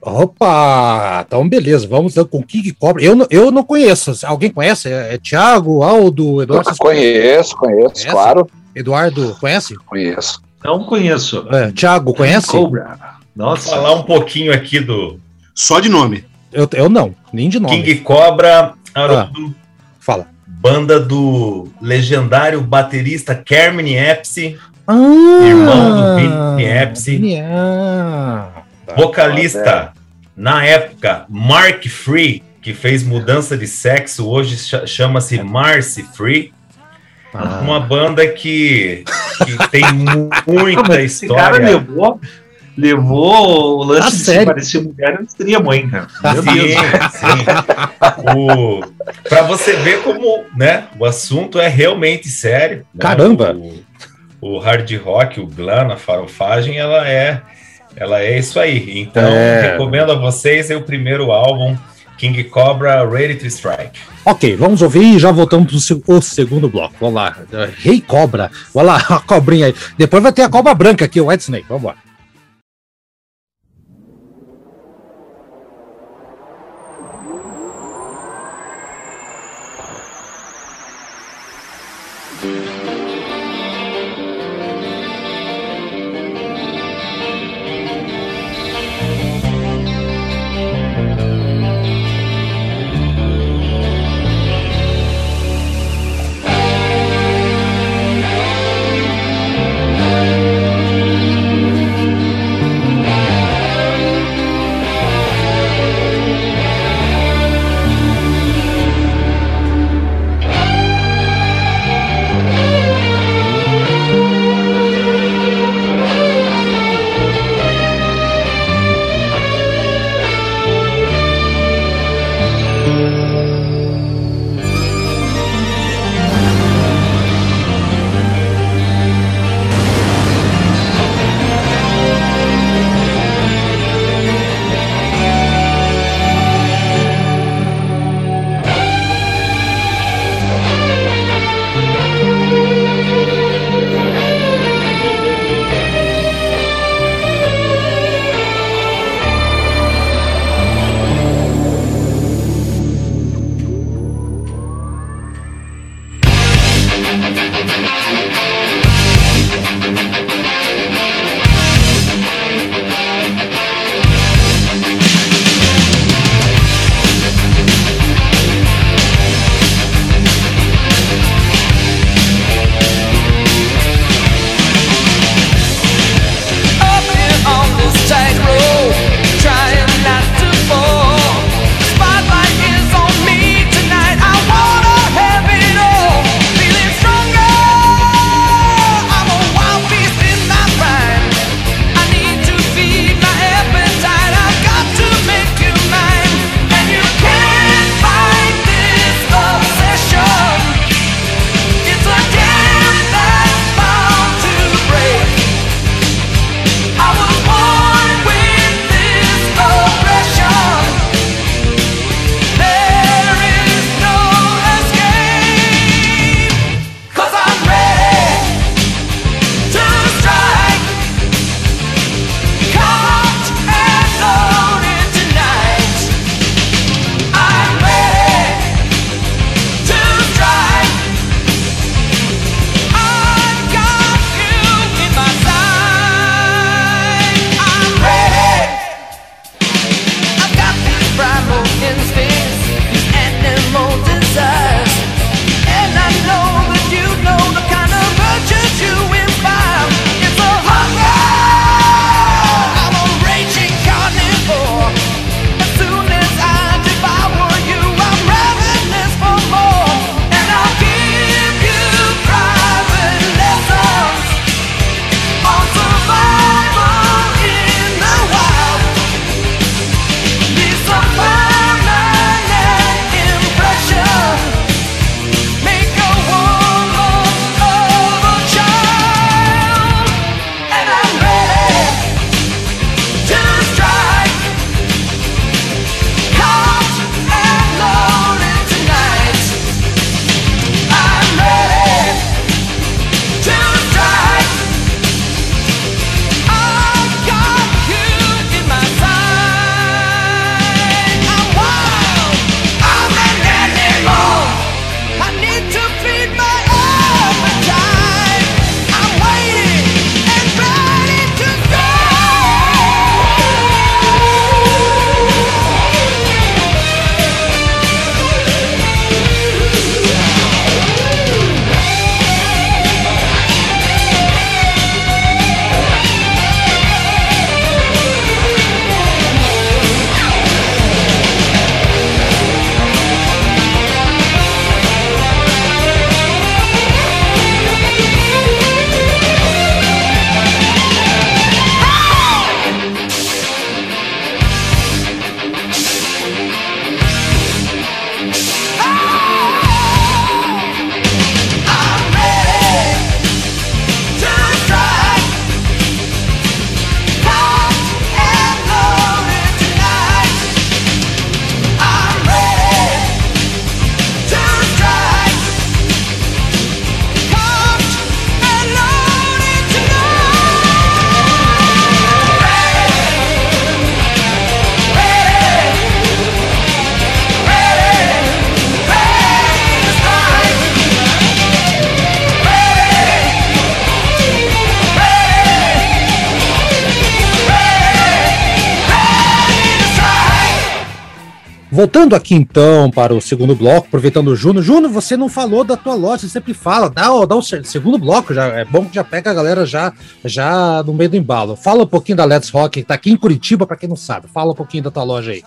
Opa! Então, beleza, vamos com King Cobra. Eu, eu não conheço. Alguém conhece? É, é Thiago, Aldo, Eduardo? conheço, conheço, conhece? claro. Eduardo, conhece? Conheço. Não conheço. É, Thiago, conhece? Cobra. Nossa. Vou falar um pouquinho aqui do. Só de nome. Eu, eu não, nem de nome. King Cobra, Haroldo. Ah, fala. Banda do legendário baterista Kermit Epsi. Ah, irmão do Vinny Epsi. Ah, vocalista na época, Mark Free, que fez mudança de sexo, hoje chama-se Marcy Free. Ah. Uma banda que, que tem muita história. levou, levou o lance ah, de sério? se parecer mulher extremo, hein, cara? Meu sim, Deus. sim. o, pra você ver como né, o assunto é realmente sério. Né? Caramba! O, o hard rock, o glam, a farofagem, ela é, ela é isso aí. Então, é... recomendo a vocês é o primeiro álbum King Cobra Ready to Strike. Ok, vamos ouvir e já voltamos para o segundo bloco. Vamos lá. Rei Cobra. Olha lá, a cobrinha aí. Depois vai ter a cobra branca aqui, o White Snake. Vamos lá. Voltando aqui então para o segundo bloco, aproveitando o Juno. Juno, você não falou da tua loja, você sempre fala, dá, dá o segundo bloco, já é bom que já pega a galera já, já no meio do embalo. Fala um pouquinho da Let's Rock, que tá aqui em Curitiba, para quem não sabe. Fala um pouquinho da tua loja aí.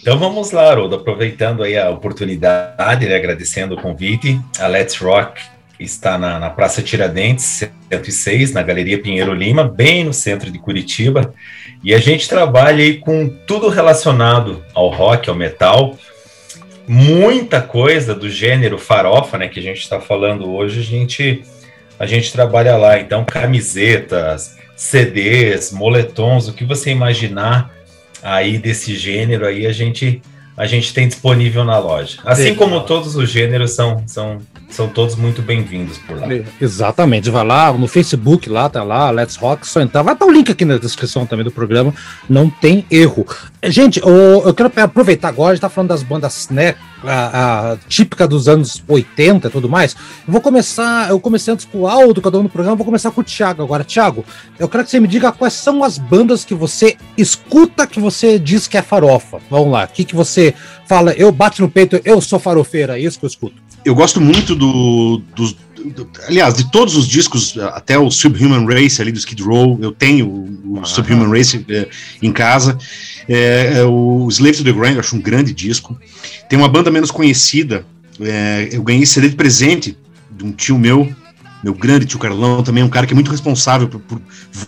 Então vamos lá, Haroldo, aproveitando aí a oportunidade, né, agradecendo o convite, a Let's Rock está na, na, Praça Tiradentes, 106, na Galeria Pinheiro Lima, bem no centro de Curitiba. E a gente trabalha aí com tudo relacionado ao rock, ao metal. Muita coisa do gênero farofa, né, que a gente está falando hoje, a gente, a gente trabalha lá. Então, camisetas, CDs, moletons, o que você imaginar aí desse gênero aí, a gente a gente tem disponível na loja. Assim como todos os gêneros são, são são todos muito bem-vindos por lá. Exatamente, vai lá no Facebook, lá tá lá, Let's Rock, só entrar. Vai estar o link aqui na descrição também do programa, não tem erro. Gente, eu, quero aproveitar agora, a gente tá falando das bandas, né, a, a, típica dos anos 80 e tudo mais. Eu vou começar, eu comecei antes com o Aldo, cada um no programa, vou começar com o Thiago agora. Thiago, eu quero que você me diga quais são as bandas que você escuta que você diz que é farofa. Vamos lá, o que, que você fala, eu bato no peito, eu sou farofeira, é isso que eu escuto eu gosto muito do, do, do, Aliás, de todos os discos, até o Subhuman Race ali do Skid Row, eu tenho o, ah, Subhuman Race é, em casa. É, o Slave to the Grind, eu acho um grande disco. Tem uma banda menos conhecida, é, eu ganhei CD de presente de um tio meu, meu grande tio Carlão, também um cara que é muito responsável por, por,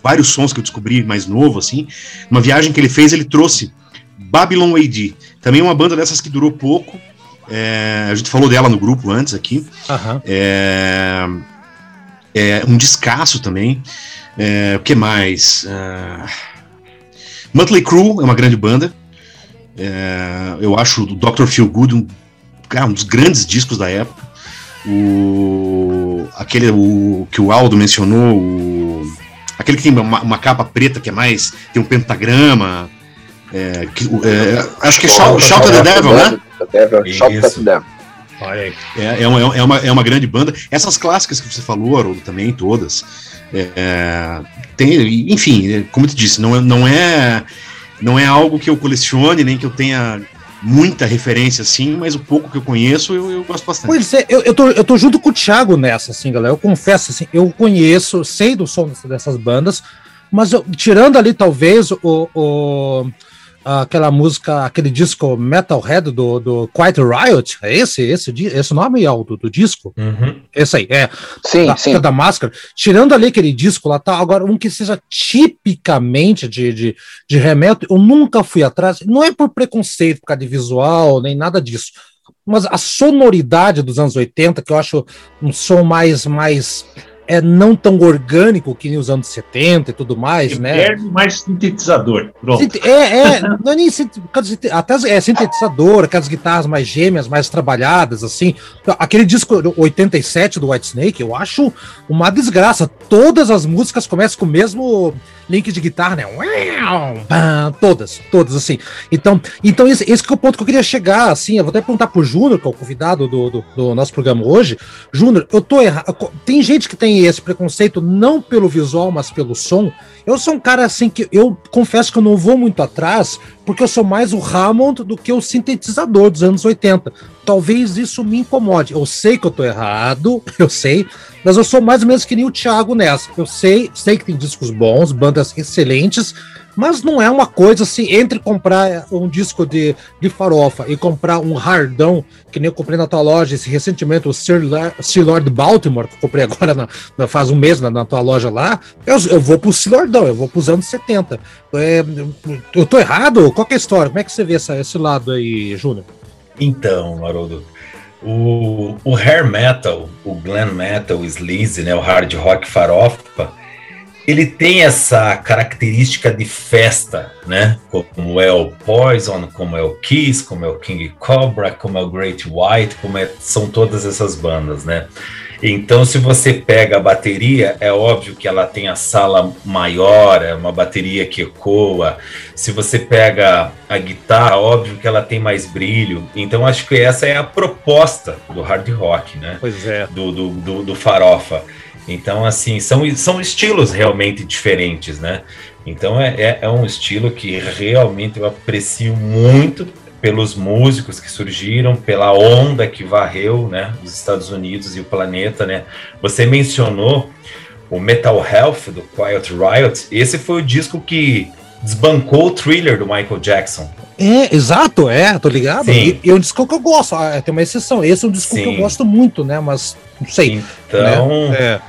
vários sons que eu descobri mais novo, assim. Uma viagem que ele fez, ele trouxe Babylon AD. Também uma banda dessas que durou pouco, é, a gente falou dela no grupo antes aqui. Uhum. É, é, um descasso também. É, o que mais? Uh, Motley Crue é uma grande banda. É, eu acho o Dr. Feel Good um, um dos grandes discos da época. O, aquele o, que o Aldo mencionou, o, aquele que tem uma, uma, capa preta que é mais. tem um pentagrama. É, que, é, acho que é Shout, Shout the Devil, né? Devil, Devil. É, é, uma, é, uma, é uma grande banda. Essas clássicas que você falou, Haroldo, também, todas. É, tem, enfim, como eu te disse, não é, não, é, não é algo que eu colecione, nem que eu tenha muita referência, assim, mas o pouco que eu conheço, eu, eu gosto bastante. Pois é, eu, eu, tô, eu tô junto com o Thiago nessa, assim, galera. Eu confesso, assim, eu conheço, sei do som dessas bandas, mas eu, tirando ali, talvez, o, o aquela música, aquele disco Metalhead do, do Quiet Riot, é esse, esse, esse nome é o do, do disco? Uhum. Esse aí, é. Sim, da, sim. Da máscara. Tirando ali aquele disco lá, tá, agora um que seja tipicamente de, de, de remédio, eu nunca fui atrás, não é por preconceito, por causa de visual, nem nada disso, mas a sonoridade dos anos 80, que eu acho um som mais, mais é não tão orgânico que os anos 70 e tudo mais, né? mais sintetizador. Pronto. É, é, não é nem até é sintetizador, aquelas guitarras mais gêmeas, mais trabalhadas, assim. Aquele disco 87 do White Snake, eu acho uma desgraça. Todas as músicas começam com o mesmo link de guitarra, né? Todas, todas, assim. Então, então esse, esse é o ponto que eu queria chegar, assim. Eu vou até perguntar pro Júnior, que é o convidado do, do, do nosso programa hoje. Júnior, eu tô errado. Tem gente que tem esse preconceito não pelo visual, mas pelo som. Eu sou um cara assim que eu confesso que eu não vou muito atrás, porque eu sou mais o Hammond do que o sintetizador dos anos 80. Talvez isso me incomode. Eu sei que eu tô errado, eu sei, mas eu sou mais ou menos que nem o Thiago nessa. Eu sei, sei que tem discos bons, bandas excelentes, mas não é uma coisa assim, entre comprar um disco de, de farofa e comprar um hardão, que nem eu comprei na tua loja esse recentemente, o Sir, Sir Lord Baltimore, que eu comprei agora na, na, faz um mês na, na, tua loja lá, eu, eu vou pro Sir Lordão, eu vou pros anos 70. É, eu tô errado? Qual é a história? Como é que você vê essa, esse lado aí, Júnior? Então, Haroldo, o, o hair metal, o glam metal, o sleaze, né, o hard rock farofa, ele tem essa característica de festa, né? Como é o Poison, como é o Kiss, como é o King Cobra, como é o Great White, como é, são todas essas bandas, né? Então, se você pega a bateria, é óbvio que ela tem a sala maior, é uma bateria que ecoa. Se você pega a guitarra, óbvio que ela tem mais brilho. Então, acho que essa é a proposta do hard rock, né? Pois é. Do, do, do, do farofa. Então, assim, são, são estilos realmente diferentes, né? Então, é, é, é um estilo que realmente eu aprecio muito pelos músicos que surgiram, pela onda que varreu, né, os Estados Unidos e o planeta, né? Você mencionou o Metal Health do Quiet Riot. Esse foi o disco que desbancou o Thriller do Michael Jackson. É, exato, é, tô ligado. Sim. E, e é um disco que eu gosto, ah, tem uma exceção. Esse é um disco Sim. que eu gosto muito, né? Mas não sei. Então, né?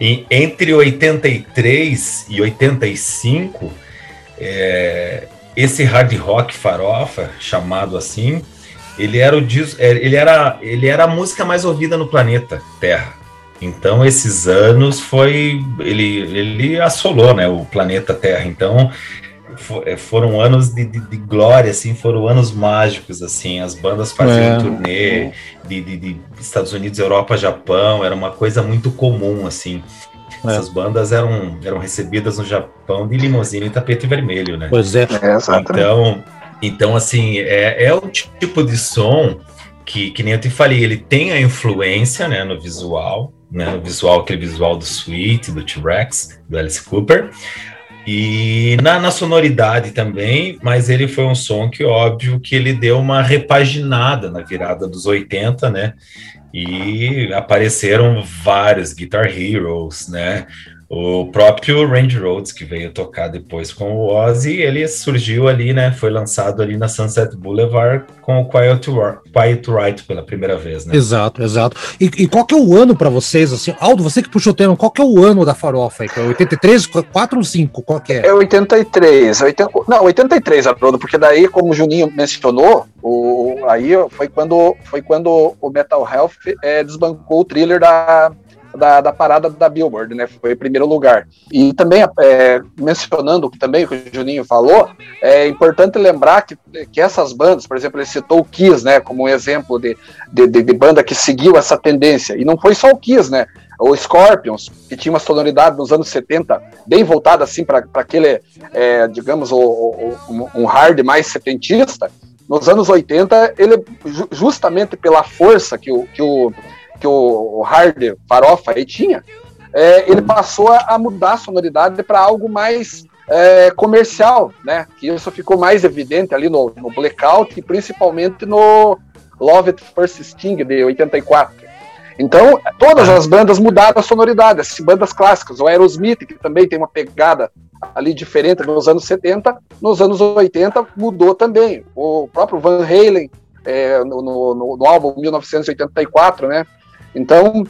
é. entre 83 e 85, é, esse hard rock farofa, chamado assim, ele era, o, é, ele, era, ele era a música mais ouvida no planeta Terra. Então, esses anos foi. Ele, ele assolou né, o planeta Terra. Então, é, foram anos de, de, de, glória, assim, foram anos mágicos, assim, as bandas faziam é. turnê de, de, de, Estados Unidos, Europa, Japão, era uma coisa muito comum, assim. É. Essas bandas eram, eram recebidas no Japão de limusine e tapete vermelho, né? Pois é. é então, então, assim, é, é o tipo de som que, que nem eu te falei, ele tem a influência, né, no visual, né, no visual, aquele visual do Sweet, do T-Rex, do Alice Cooper, e na, na, sonoridade também, mas ele foi um som que, óbvio, que ele deu uma repaginada na virada dos 80, né? E apareceram vários Guitar Heroes, né? O próprio Range Rhodes, que veio tocar depois com o Ozzy, ele surgiu ali, né? Foi lançado ali na Sunset Boulevard com o Quiet, Quiet Right pela primeira vez, né? Exato, exato. E, e qual que é o ano para vocês, assim? Aldo, você que puxou o tema, qual que é o ano da farofa aí? 83, 4 ou 5? Qual que é? É 83. 80, não, 83, Haroldo, porque daí, como o Juninho mencionou, o, aí foi quando, foi quando o Metal Health é, desbancou o thriller da da, da parada da Billboard, né? Foi primeiro lugar. E também, é, mencionando também o que o Juninho falou, é importante lembrar que, que essas bandas, por exemplo, ele citou o Kiss, né? Como um exemplo de, de, de, de banda que seguiu essa tendência. E não foi só o Kiss, né? o Scorpions, que tinha uma sonoridade nos anos 70 bem voltada assim para aquele, é, digamos, o, o, um hard mais setentista, nos anos 80, ele justamente pela força que o, que o, que o hard farofa aí tinha, é, ele passou a, mudar a sonoridade para algo mais é, comercial, né? Que isso ficou mais evidente ali no, no Blackout e principalmente no Love It First Sting de 84. Então, todas as bandas mudaram a sonoridade, as bandas clássicas, o Aerosmith, que também tem uma pegada ali diferente nos anos 70, nos anos 80 mudou também. O próprio Van Halen, é, no, no, no, álbum 1984, né? Então,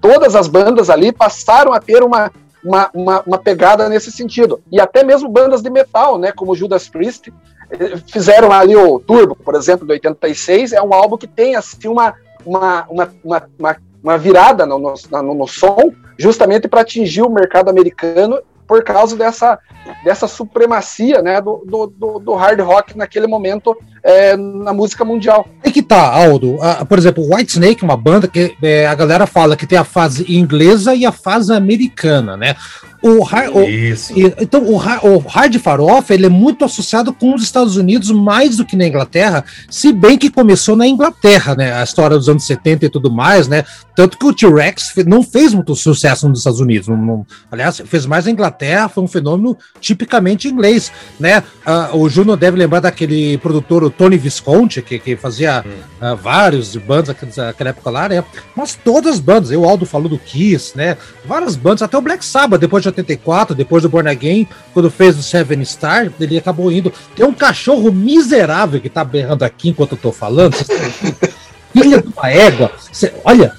todas as bandas ali passaram a ter uma, uma, uma, uma, pegada nesse sentido. E até mesmo bandas de metal, né, como Judas Priest, eh, fizeram ali o Turbo, por exemplo, de 86, é um álbum que tem assim uma, uma, uma, uma, uma virada no, no, no, som, justamente para atingir o mercado americano por causa dessa, dessa supremacia né, do, do, do hard rock naquele momento é, na música mundial. E que tá, Aldo? Uh, por exemplo, White Snake, uma banda que é, a galera fala que tem a fase inglesa e a fase americana, né? O, o, Isso. então, o, o hard farofa ele é muito associado com os Estados Unidos mais do que na Inglaterra, se bem que começou na Inglaterra, né? A história dos anos 70 e tudo mais, né? Tanto que o T-Rex não fez muito sucesso nos Estados Unidos. Não, não, aliás, fez mais na Inglaterra, foi um fenômeno tipicamente inglês, né? Uh, o Juno deve lembrar daquele produtor, o Tony Visconti, que, que fazia hum. uh, vários bandas naquela época lá, né? Mas todas as bandas, o Aldo falou do Kiss, né? Várias bandas, até o Black Sabbath, depois de 84, depois do Born Again, quando fez o Seven Star, ele acabou indo. Tem um cachorro miserável que tá berrando aqui enquanto eu tô falando. Filha de uma égua. Cê, olha,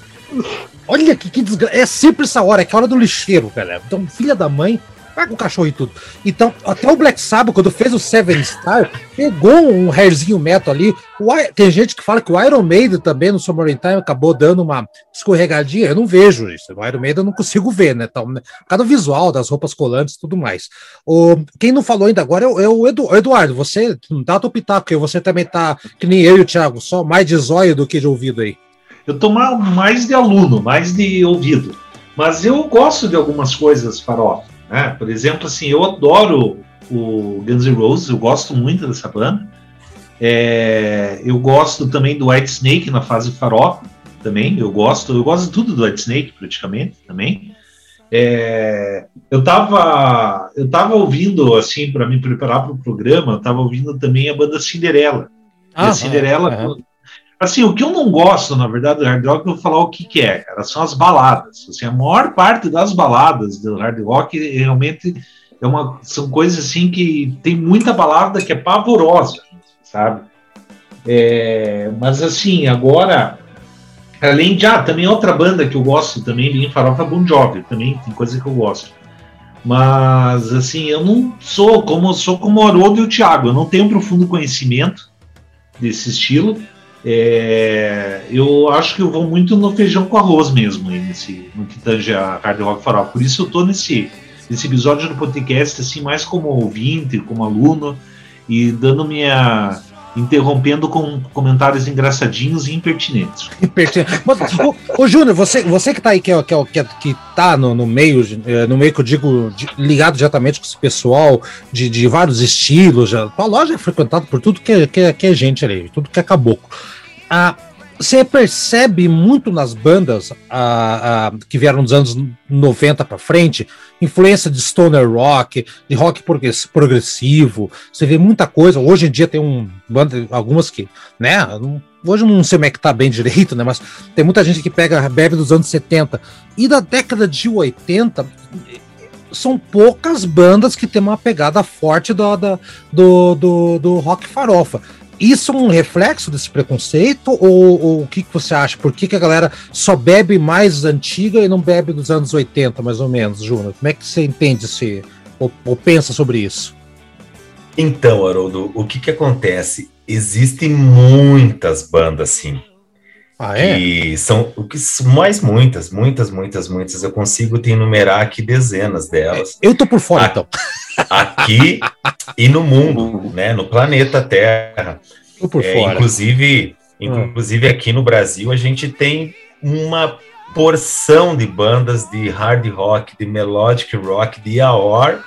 olha que, que desgraça. É sempre essa hora, é que é a hora do lixeiro, galera. Então, filha da mãe, Vai com o cachorro e tudo. Então, até o Black Sabbath, quando fez o Seven Star, pegou um hairzinho metal ali. O, tem gente que fala que o Iron Maiden também no Summer Time acabou dando uma escorregadinha. Eu não vejo isso. O Iron Maiden eu não consigo ver, né? Então, por causa do visual, das roupas colantes e tudo mais. O, quem não falou ainda agora é o, é o Edu, Eduardo. Você não dá teu pitaco, você também tá, que nem eu e o Thiago, só mais de zóio do que de ouvido aí. Eu tô mais de aluno, mais de ouvido. Mas eu gosto de algumas coisas farofa. Né? Por exemplo, assim, eu adoro o Guns N' Roses, eu gosto muito dessa banda. É, eu gosto também do White Snake na fase farofa, também. Eu gosto, eu gosto de tudo do White Snake, praticamente, também. É, eu tava, eu tava ouvindo, assim, para me preparar para o programa, eu tava ouvindo também a banda Cinderela, Ah, a Cinderela. Ah, assim, o que eu não gosto, na verdade, do hard rock, eu vou falar o que, que é, cara, são as baladas. Assim, a maior parte das baladas do hard rock realmente é uma, são coisas assim que tem muita balada que é pavorosa, sabe? É, mas assim, agora, além de, ah, também outra banda que eu gosto também, bem farofa Bon Jovi, também tem coisa que eu gosto. Mas assim, eu não sou como sou como o Haroldo e o Thiago, eu não tenho um profundo conhecimento desse estilo. É, eu acho que eu vou muito no feijão com arroz mesmo, nesse, no que tange a hard rock farofa. Por isso eu tô nesse, nesse episódio do podcast assim, mais como ouvinte, como aluno e dando minha interrompendo com comentários engraçadinhos e impertinentes. Mas, ô, ô Júnior, você, você que está aí, que, é, que, é, é, que tá no, no, meio, é, no meio que eu digo, de, ligado diretamente com esse pessoal de, de vários estilos, já, a loja é frequentada por tudo que, que, que é gente ali, tudo que é caboclo. Ah, você percebe muito nas bandas que vieram dos anos 90 para frente, influência de stoner rock, de rock progressivo. Você vê muita coisa. Hoje em dia tem um banda, algumas que, né? Hoje não sei como é que tá bem direito, né? Mas tem muita gente que pega bebe dos anos 70 e da década de 80 são poucas bandas que tem uma pegada forte do, do, do, do rock farofa isso é um reflexo desse preconceito? Ou, ou o que, que você acha? Por que, que a galera só bebe mais antiga e não bebe dos anos 80, mais ou menos, Júnior? Como é que você entende se ou, ou pensa sobre isso? Então, Haroldo, o que, que acontece? Existem muitas bandas, sim. Ah, é? E são o que mais muitas, muitas, muitas, muitas. Eu consigo te enumerar aqui dezenas delas. Eu tô por fora, a, então. Aqui e no mundo, né? No planeta Terra. Tô por é, fora. Inclusive, inclusive aqui no Brasil a gente tem uma porção de bandas de hard rock, de melodic rock, de AOR,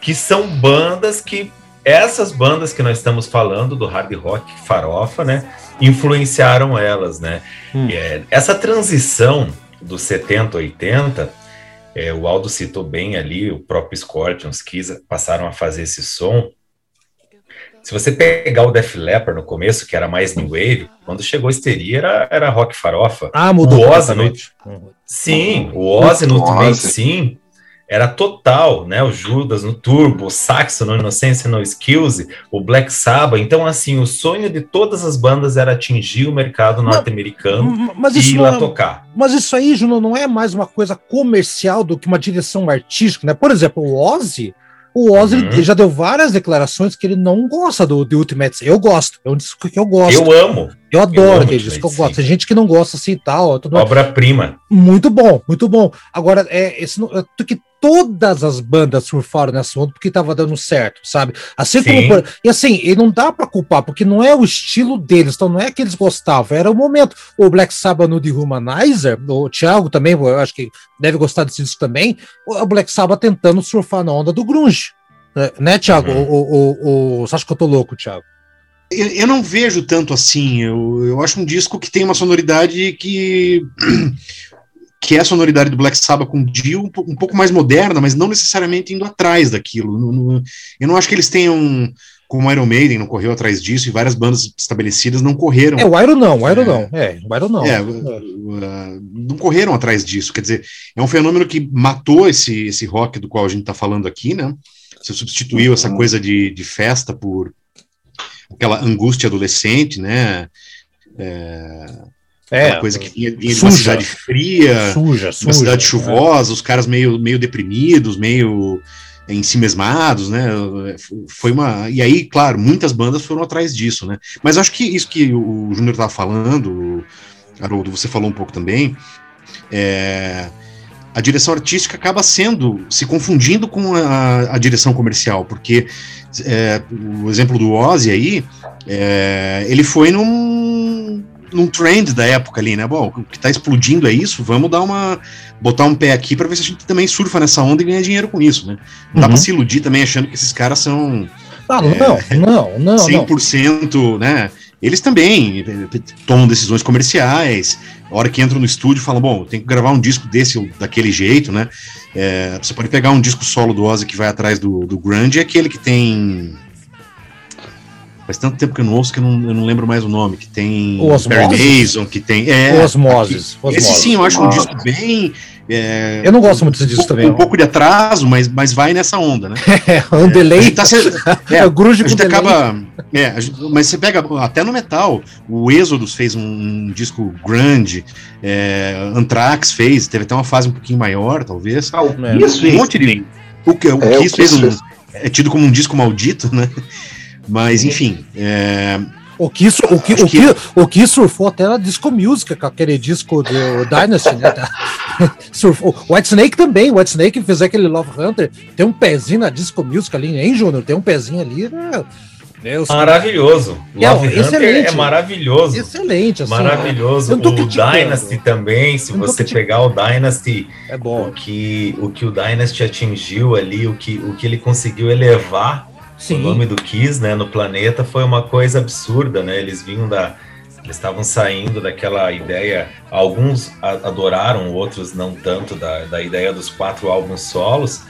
que são bandas que essas bandas que nós estamos falando do hard rock farofa, né, influenciaram elas, né? Hum. É, essa transição dos 70, 80, é, o Aldo citou bem ali, o próprio Scorpions quis, passaram a fazer esse som. Se você pegar o Def Leppard no começo, que era mais new wave, quando chegou a histeria era, era rock farofa. Ah, mudou o Ozzy no... Sim, o Ozzy no Ultimate Sim era total, né? O Judas no Turbo, o Saxo no Inocência no Skills, o Black Sabbath. Então, assim, o sonho de todas as bandas era atingir o mercado norte-americano e ir lá é, tocar. Mas isso aí, Juno, não é mais uma coisa comercial do que uma direção artística, né? Por exemplo, o Ozzy, o Ozzy uhum. já deu várias declarações que ele não gosta do The Ultimate. Eu gosto, é um disco que eu gosto. Eu amo. Eu adoro aquele disco, eu gosto. Tem gente que não gosta assim e tal. Obra-prima. Muito bom, muito bom. Agora, é, esse, é, que todas as bandas surfaram nessa onda porque tava dando certo, sabe? Assim Sim. como. E assim, e não dá para culpar, porque não é o estilo deles, então não é que eles gostavam, era o momento. O Black Sabbath no The Humanizer, o Thiago também, eu acho que deve gostar desse disco também, o Black Sabbath tentando surfar na onda do Grunge. Né, né Thiago? Uhum. O, o, o, você acha que eu tô louco, Thiago? Eu, eu não vejo tanto assim. Eu, eu acho um disco que tem uma sonoridade que que é a sonoridade do Black Sabbath com Dio, um, um pouco mais moderna, mas não necessariamente indo atrás daquilo. No, no, eu não acho que eles tenham, como o Iron Maiden não correu atrás disso, e várias bandas estabelecidas não correram. É, o Iron não, o Iron é, não. É, o Iron não. É, uh, não correram atrás disso. Quer dizer, é um fenômeno que matou esse, esse rock do qual a gente está falando aqui, né? Você substituiu essa uhum. coisa de, de festa por aquela angústia adolescente, né? É, é, Aquela coisa que vinha, vinha de uma cidade fria, suja, suja, uma cidade é. chuvosa, é. os caras meio, meio deprimidos, meio em si mesmados, né? Foi uma. E aí, claro, muitas bandas foram atrás disso, né? Mas acho que isso que o Júnior estava falando, Haroldo, você falou um pouco também, é, a direção artística acaba sendo, se confundindo com a, a direção comercial, porque é, o exemplo do Ozzy aí, é, ele foi num num trend da época ali, né? Bom, o que tá explodindo é isso, vamos dar uma. botar um pé aqui para ver se a gente também surfa nessa onda e ganha dinheiro com isso, né? Não uhum. dá pra se iludir também achando que esses caras são. Ah, é, não, não, não. 100%, não. né? Eles também tomam decisões comerciais. A hora que entram no estúdio, falam: bom, tem que gravar um disco desse ou daquele jeito, né? É, você pode pegar um disco solo do Ozzy que vai atrás do, do Grunge, é aquele que tem Faz tanto tempo que eu não ouço que eu não, eu não lembro mais o nome. Que tem o Barry Mason, que tem. É, Osmoses. Esse sim, eu acho um disco bem. É, eu não gosto muito desse disco um, também. Um pouco de atraso, mas, mas vai nessa onda, né? é, um delay. Tá se, é, a grunge a gente acaba. É, a gente, mas você pega até no metal. O Exodus fez um, um disco grande. É, Anthrax fez, teve até uma fase um pouquinho maior, talvez. Ah, o é. Kiss um monte de. O, o, é, o Kiss fez um. É tido como um disco maldito, né? Mas, enfim. É... O que, isso, o, que, o, que, o que surfou até na Disco Music, com aquele disco do Dynasty, né? surfou. O White Snake também, o White Snake fez aquele Love Hunter, tem um pezinho na Disco Music ali, hein, Júnior? Tem um pezinho ali, né? Deus maravilhoso. É, Love Hunter excelente. é maravilhoso. Excelente. Assim, maravilhoso. O Dynasty também, se você pegar o Dynasty, é bom. O que, o que o Dynasty atingiu ali, o que, o que ele conseguiu elevar Sim. o nome do Kiss, né, no planeta foi uma coisa absurda, né? Eles vinham da eles estavam saindo daquela ideia, alguns adoraram, outros não tanto da, da ideia dos quatro álbuns solos.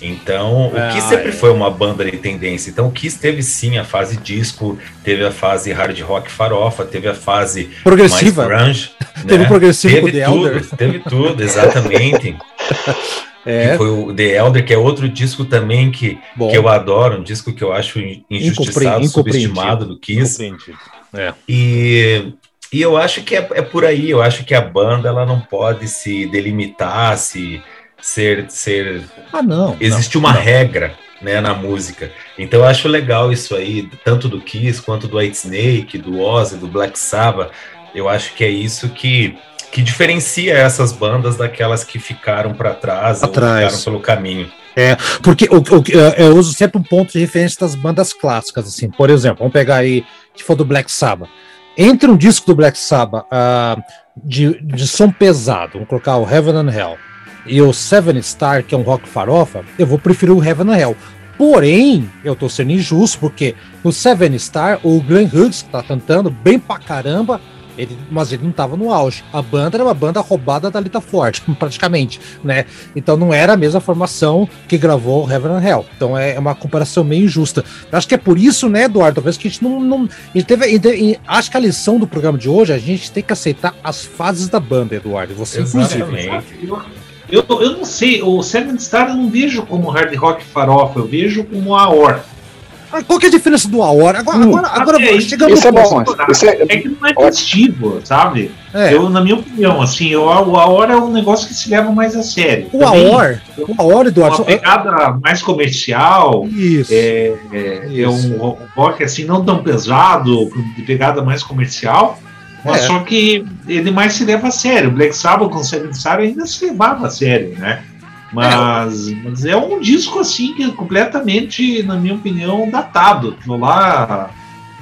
Então, o Kiss ah, sempre é. foi uma banda de tendência. Então, o Kiss teve sim a fase disco, teve a fase hard rock farofa, teve a fase progressiva, mais grunge, teve né? progressivo teve tudo, Elder. teve tudo, exatamente. É. Que foi o The Elder, que é outro disco também que, que eu adoro, um disco que eu acho injustiçado, subestimado do Kiss. É. E, e eu acho que é, é por aí, eu acho que a banda ela não pode se delimitar, se ser. ser... Ah, não. Existe não, uma não. regra né, na música. Então eu acho legal isso aí, tanto do Kiss quanto do White Snake, do Ozzy, do Black Sabbath. Eu acho que é isso que que diferencia essas bandas daquelas que ficaram para trás Atrás. ou ficaram pelo caminho. É, porque o, é, eu uso sempre um ponto de referência das bandas clássicas, assim, por exemplo, vamos pegar aí, que for do Black Sabbath. Entre um disco do Black Sabbath uh, de, de som pesado, vamos colocar o Heaven and Hell, e o Seven Star, que é um rock farofa, eu vou preferir o Heaven and Hell. Porém, eu tô sendo injusto, porque no Seven Star, o Glenn Hughes, que tá cantando bem pra caramba, ele, mas ele não estava no auge. A banda era uma banda roubada da Lita Ford, praticamente, né? Então não era a mesma formação que gravou Heaven and Hell. Então é, é uma comparação meio injusta. Acho que é por isso, né, Eduardo? Talvez que a gente não. não teve, gente, acho que a lição do programa de hoje, a gente tem que aceitar as fases da banda, Eduardo. Você, Exatamente. inclusive. Eu, eu não sei, o Seven Star eu não vejo como hard rock farofa, eu vejo como a Or. Qual que é a diferença do Aora? Agora, hum, agora, agora é, chegando isso é bom. Isso é, é que não é festivo, sabe? É. Eu, na minha opinião, assim, eu, o Aora é um negócio que se leva mais a sério. O Aor, o Aor, Eduardo. Uma pegada mais comercial. Isso. É, é, é um, um rock assim, não tão pesado, de pegada mais comercial. Mas é. só que ele mais se leva a sério. Black Sabbath com Seven Star ainda se levava a sério, né? Mas é. mas é um disco assim que é completamente, na minha opinião, datado. Lá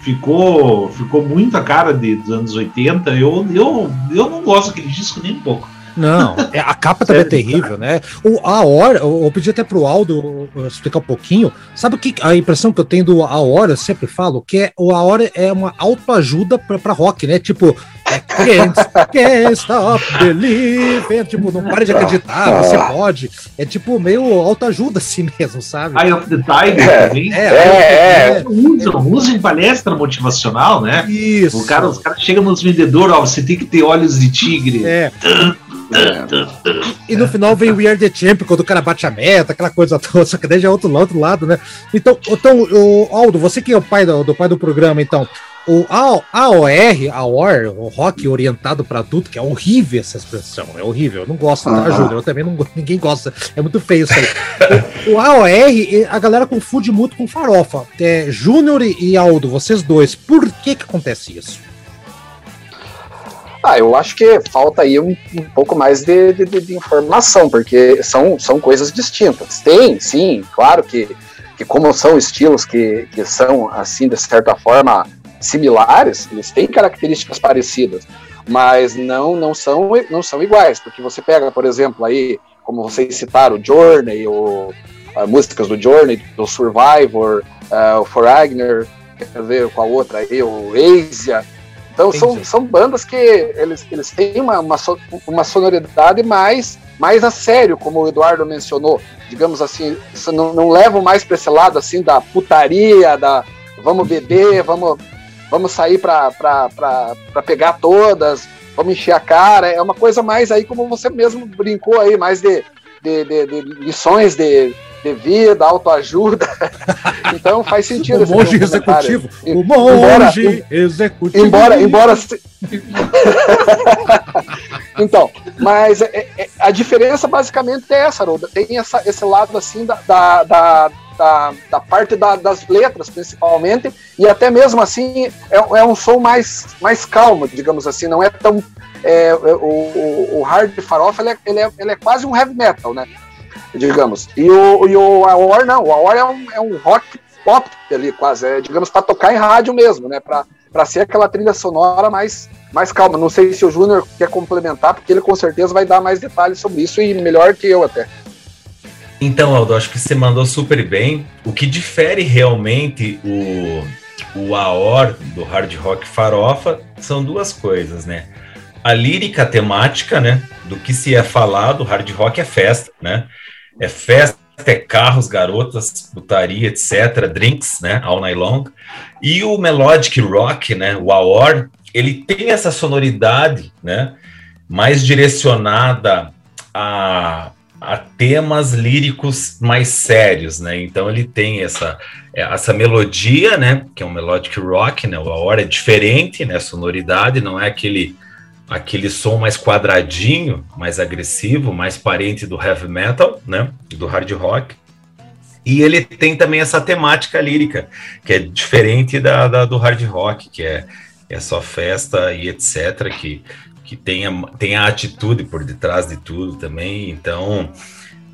ficou ficou muito a cara de, dos anos 80. Eu, eu, eu não gosto daquele disco nem um pouco. Não, é, a capa também é terrível, né? O, a hora, eu, pedi até pro Aldo explicar um pouquinho. Sabe o que a impressão que eu tenho do A Hora, eu sempre falo, que é o A Hora é uma autoajuda pra rock, né? Tipo, can't, can't stop believing. Tipo, não pare de acreditar, você pode. É tipo meio autoajuda assim mesmo, sabe? Eye of the Tiger é, também. É, é, é. Usam, usam em palestra motivacional, né? Isso. O cara, os caras chegam nos vendedores, ó, você tem que ter olhos de tigre. É. E no final vem o We Are the Champion, quando o cara bate a meta, aquela coisa toda, só que daí já é outro, outro lado, né? Então, então o Aldo, você que é o pai do, do pai do programa, então, o AOR, AOR, o rock orientado para adulto, que é horrível essa expressão, é horrível, eu não gosto, tá, Júlio? Eu também não ninguém gosta, é muito feio isso aí. o, o AOR, a galera confunde muito com farofa. É, Júnior e Aldo, vocês dois, por que que acontece isso? Ah, eu acho que falta aí um, um pouco mais de, de, de, informação, porque são, são coisas distintas. Tem, sim, claro que, que como são estilos que, que são, assim, de certa forma, similares, eles têm características parecidas, mas não, não, são, não são iguais, porque você pega, por exemplo, aí, como vocês citaram, o Journey, o, uh, músicas do Journey, do Survivor, uh, o Foragner, quer ver com a outra aí, o Asia, então são, são bandas que eles, eles têm uma, uma, uma sonoridade mais, mais a sério, como o Eduardo mencionou, digamos assim, não, não levam mais para esse lado assim da putaria, da, vamos beber, vamos, vamos sair para pegar todas, vamos encher a cara. É uma coisa mais aí, como você mesmo brincou aí, mais de, de, de, de lições de, de vida, autoajuda. então faz sentido. O monge executivo. O monge embora, executivo. Embora, embora. então, mas é, é, a diferença basicamente é essa, Ruda. Tem essa, esse lado assim da, da, da da, da parte da, das letras, principalmente, e até mesmo assim é, é, um som mais, mais calmo, digamos assim, não é tão. É, é o, o, hard farofa ele é, ele, é, ele é quase um heavy metal, né? Digamos. E o, e o War não, o War é um, é um rock pop ali, quase, é, digamos, para tocar em rádio mesmo, né? Para ser aquela trilha sonora mais, mais calma. Não sei se o Júnior quer complementar, porque ele com certeza vai dar mais detalhes sobre isso e melhor que eu até. Então, Aldo, acho que você mandou super bem. O que difere realmente o, o AOR do hard rock farofa são duas coisas, né? A lírica temática, né? Do que se é falado, hard rock é festa, né? É festa, é carros, garotas, putaria, etc., drinks, né? All night long. E o melodic rock, né? O AOR, ele tem essa sonoridade, né? Mais direcionada a a temas líricos mais sérios, né? Então ele tem essa é, essa melodia, né? Que é um melodic rock, né? A hora é diferente, né? sonoridade não é aquele aquele som mais quadradinho, mais agressivo, mais parente do heavy metal, né? Do hard rock. E ele tem também essa temática lírica, que é diferente da, da do hard rock, que é, é só festa e etc. Que que tenha, tenha atitude por detrás de tudo também. Então,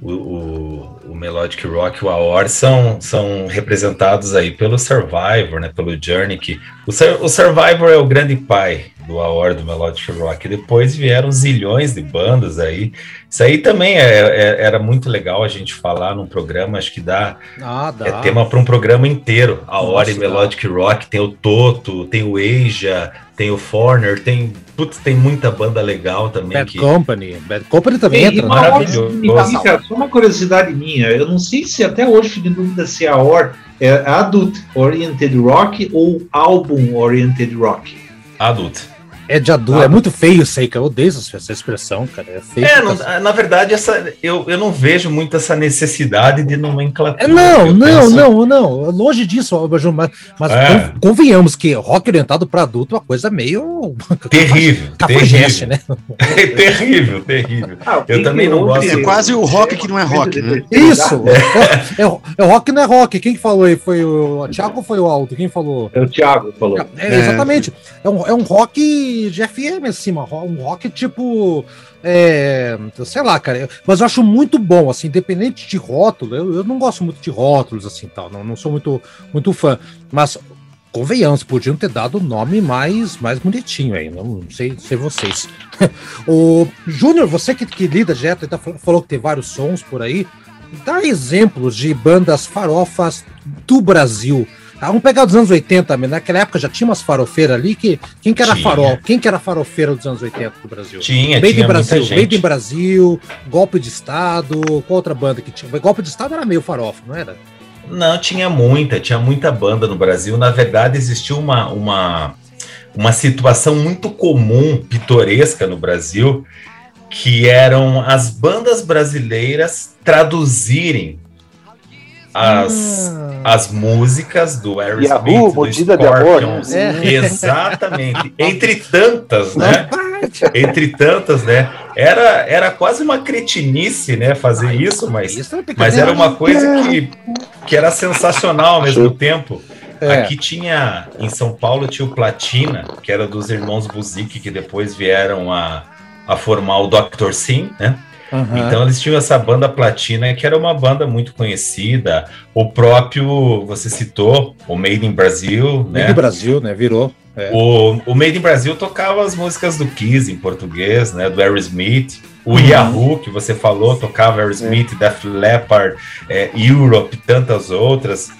o, o, o Melodic Rock e o Aor são, são representados aí pelo Survivor, né, pelo Journey, que o, o Survivor é o grande pai do Aor, do Melodic Rock. Depois vieram zilhões de bandas aí. Isso aí também é, é, era muito legal a gente falar num programa, acho que dá, ah, dá. é tema para um programa inteiro. A Hora e Melodic Rock, tem o Toto, tem o Eija, tem o Forner, tem, putz, tem muita banda legal também. Bad que... Company, Bad Company também entra. Né? Maravilhoso. Cara, só uma curiosidade minha, eu não sei se até hoje fico em dúvida se a OR é Adult Oriented Rock ou Album Oriented Rock. Adult. É de adulto, ah, é muito feio isso aí, cara. Eu odeio essa expressão, cara. É feio. É, não, na verdade, essa, eu, eu não vejo muito essa necessidade de nomenclatura. É, não, não, penso... não, não. Longe disso, mas, mas é. convenhamos que rock orientado para adulto é uma coisa meio. Terrível. terrível. né? É terrível, terrível. Ah, eu também não gosto. É quase o rock que não é rock, né? Isso! É, é, é, rock não é rock. Quem que falou aí? Foi o Thiago ou foi o Alto? Quem falou? É o Thiago que falou. É, exatamente. É um, é um rock de FM, assim, um rock tipo. É, sei lá, cara. Mas eu acho muito bom, assim, independente de rótulo. Eu, eu não gosto muito de rótulos, assim, tal. Não, não sou muito, muito fã. Mas convenhamos, podiam ter dado o nome mais, mais bonitinho aí, não sei, sei vocês. o Júnior, você que, que lida direto, tá, falou que tem vários sons por aí, dá exemplos de bandas farofas do Brasil ah, vamos pegar dos anos 80, naquela época já tinha umas farofeiras ali que quem que era tinha. farol? Quem que era farofeira dos anos 80 do Brasil? Tinha, Made tinha Brasil, Made in Brasil, Golpe de Estado, qual outra banda que tinha? Golpe de Estado era meio farofa, não era? Não, tinha muita, tinha muita banda no Brasil. Na verdade, existiu uma, uma, uma situação muito comum, pitoresca no Brasil, que eram as bandas brasileiras traduzirem as, ah. as músicas do Aerosmith, do Scorpions. É. Exatamente. Entre tantas, né? Entre tantas, né? Era, era quase uma cretinice, né? Fazer Ai, isso, mas, isso mas era uma coisa que, que era sensacional ao mesmo tempo. É. Aqui tinha, em São Paulo, tinha o Platina, que era dos irmãos Buzik, que depois vieram a, a formar o Dr. Sim, né? Uhum. Então eles tinham essa banda Platina, que era uma banda muito conhecida. O próprio, você citou, o Made in Brasil, Made né? Made in Brasil, né? Virou. É. O, o Made in Brasil tocava as músicas do Kiss em português, né? Do Aerosmith. O uhum. Yahoo, que você falou, tocava Aerosmith, é. Def Leppard, é, Europe, tantas outras.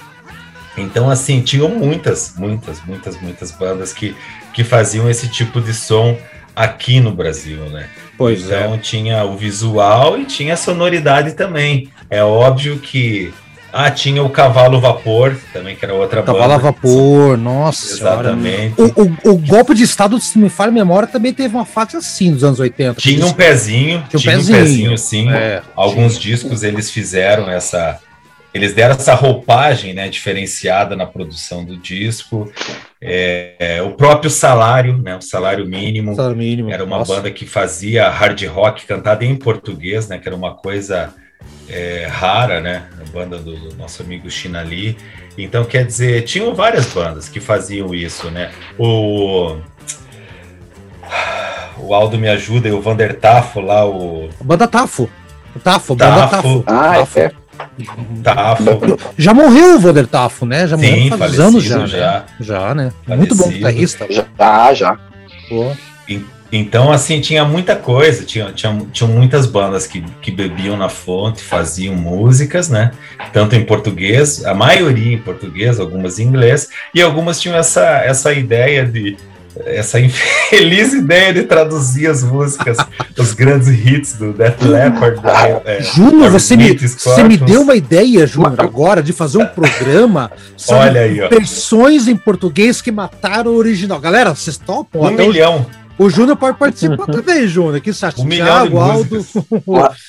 Então, assim, tinham muitas, muitas, muitas, muitas bandas que, que faziam esse tipo de som aqui no Brasil, né? Pois então é. tinha o visual e tinha a sonoridade também. É óbvio que Ah, tinha o Cavalo Vapor, também, que era outra Cavalo banda. Vapor, nossa Exatamente. O, o, o, golpe de Estado, se me falha a memória, também teve uma fase assim nos anos 80. Tinha um pezinho, tinha um, tinha pezinho. um pezinho, sim. É, Alguns tinha. discos eles fizeram essa... Eles deram essa roupagem né, diferenciada na produção do disco. É, é, o próprio salário, né, o salário mínimo, salário mínimo era uma nossa. banda que fazia hard rock cantada em português, né, que era uma coisa é, rara, né? A banda do, do nosso amigo Chinali. Então, quer dizer, tinham várias bandas que faziam isso, né? O. O Aldo me ajuda e o Vander Tafo lá, o. A banda Tafo. Tafo, banda Tafo. Ah, Tafo. é. Tafo. Já morreu o Vander Tafo, né? Já morreu Sim, faz anos já, já. Né? Já, né? Falecido. Muito bom guitarrista. Já, já. Pô. Então, assim, tinha muita coisa, tinha, tinha, tinha muitas bandas que, que bebiam na fonte, faziam músicas, né? Tanto em português, a maioria em português, algumas em inglês, e algumas tinham essa, essa ideia de. Essa infeliz ideia de traduzir as músicas, os grandes hits do Death Leppard. Da, é, Júnior, você, me, você me deu uma ideia, Júnior, agora, de fazer um programa sobre Olha aí, ó. versões em português que mataram o original. Galera, vocês topam? Um milhão. O Júnior pode participar também, Júnior. Que acha? Um Thiago, Aldo.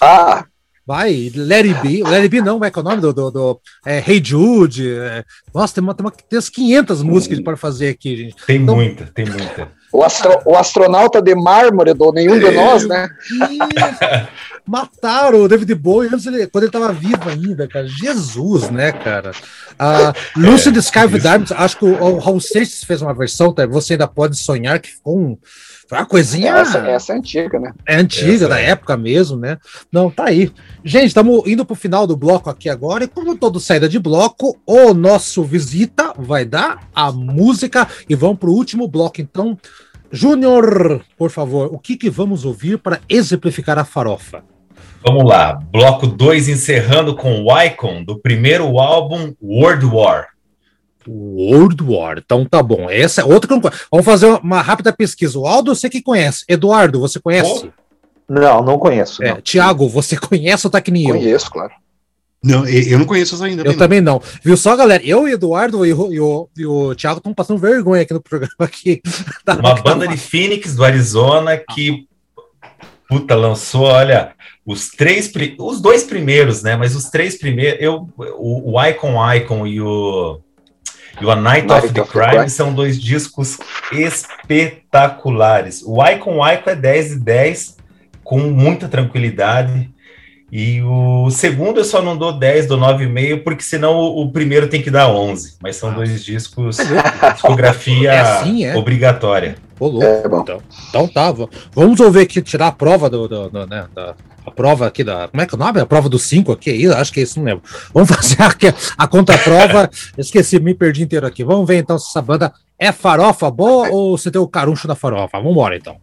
ah. Vai, Larry B. Larry B não, como é que é o nome do. do, do é, hey Jude. É, nossa, tem, uma, tem, uma, tem umas 500 músicas para fazer aqui, gente. Tem então, muita, tem muita. O, astro, o astronauta de mármore do nenhum de nós, né? Mataram o David Bowie antes ele, quando ele estava vivo ainda, cara. Jesus, né, cara? A Lucy é, Sky with Diamonds, acho que o, o Raul Seixas fez uma versão, tá? Você ainda pode sonhar, que ficou um foi uma coisinha. Essa, essa, é antiga, né? É antiga, essa da é. época mesmo, né? Não, tá aí. Gente, estamos indo pro final do bloco aqui agora. E como todo saída de bloco, o nosso visita vai dar a música. E vamos pro último bloco. Então, Júnior, por favor, o que, que vamos ouvir para exemplificar a farofa? Vamos lá, bloco 2 encerrando com o Icon do primeiro álbum World War. World War. Então tá bom. Essa é outra que eu não conheço. Vamos fazer uma rápida pesquisa. O Aldo, você que conhece. Eduardo, você conhece? Não, não conheço. É, Tiago, você conhece o Tecnio? Conheço, claro. Não, eu não conheço ainda. Eu também não. Viu só, galera? Eu e Eduardo e o, e o, e o Thiago estão passando vergonha aqui no programa. Aqui. Tá uma banda de Phoenix, do Arizona, que puta, lançou, olha, os três, os dois primeiros, né? Mas os três primeiros, eu, o, o Icon Icon e o e o A Night, Night of, the, of Crime, Crime são dois discos espetaculares. O Icon Icon é 10 e 10, com muita tranquilidade. E o segundo eu só não dou 10, dou 9,5, porque senão o, o, primeiro tem que dar 11. Mas são dois discos, é discografia é assim, é? obrigatória. Ô, louco. É, então, então tá, vamos ouvir aqui, tirar a prova do, do, do né, da, a prova aqui da. Como é que é o nome? A prova dos cinco aqui? Aí, acho que é isso, não lembro. Vamos fazer aqui a contraprova. Esqueci, me perdi inteiro aqui. Vamos ver então se essa banda é farofa boa ou se tem o caruncho da farofa. Vamos embora então.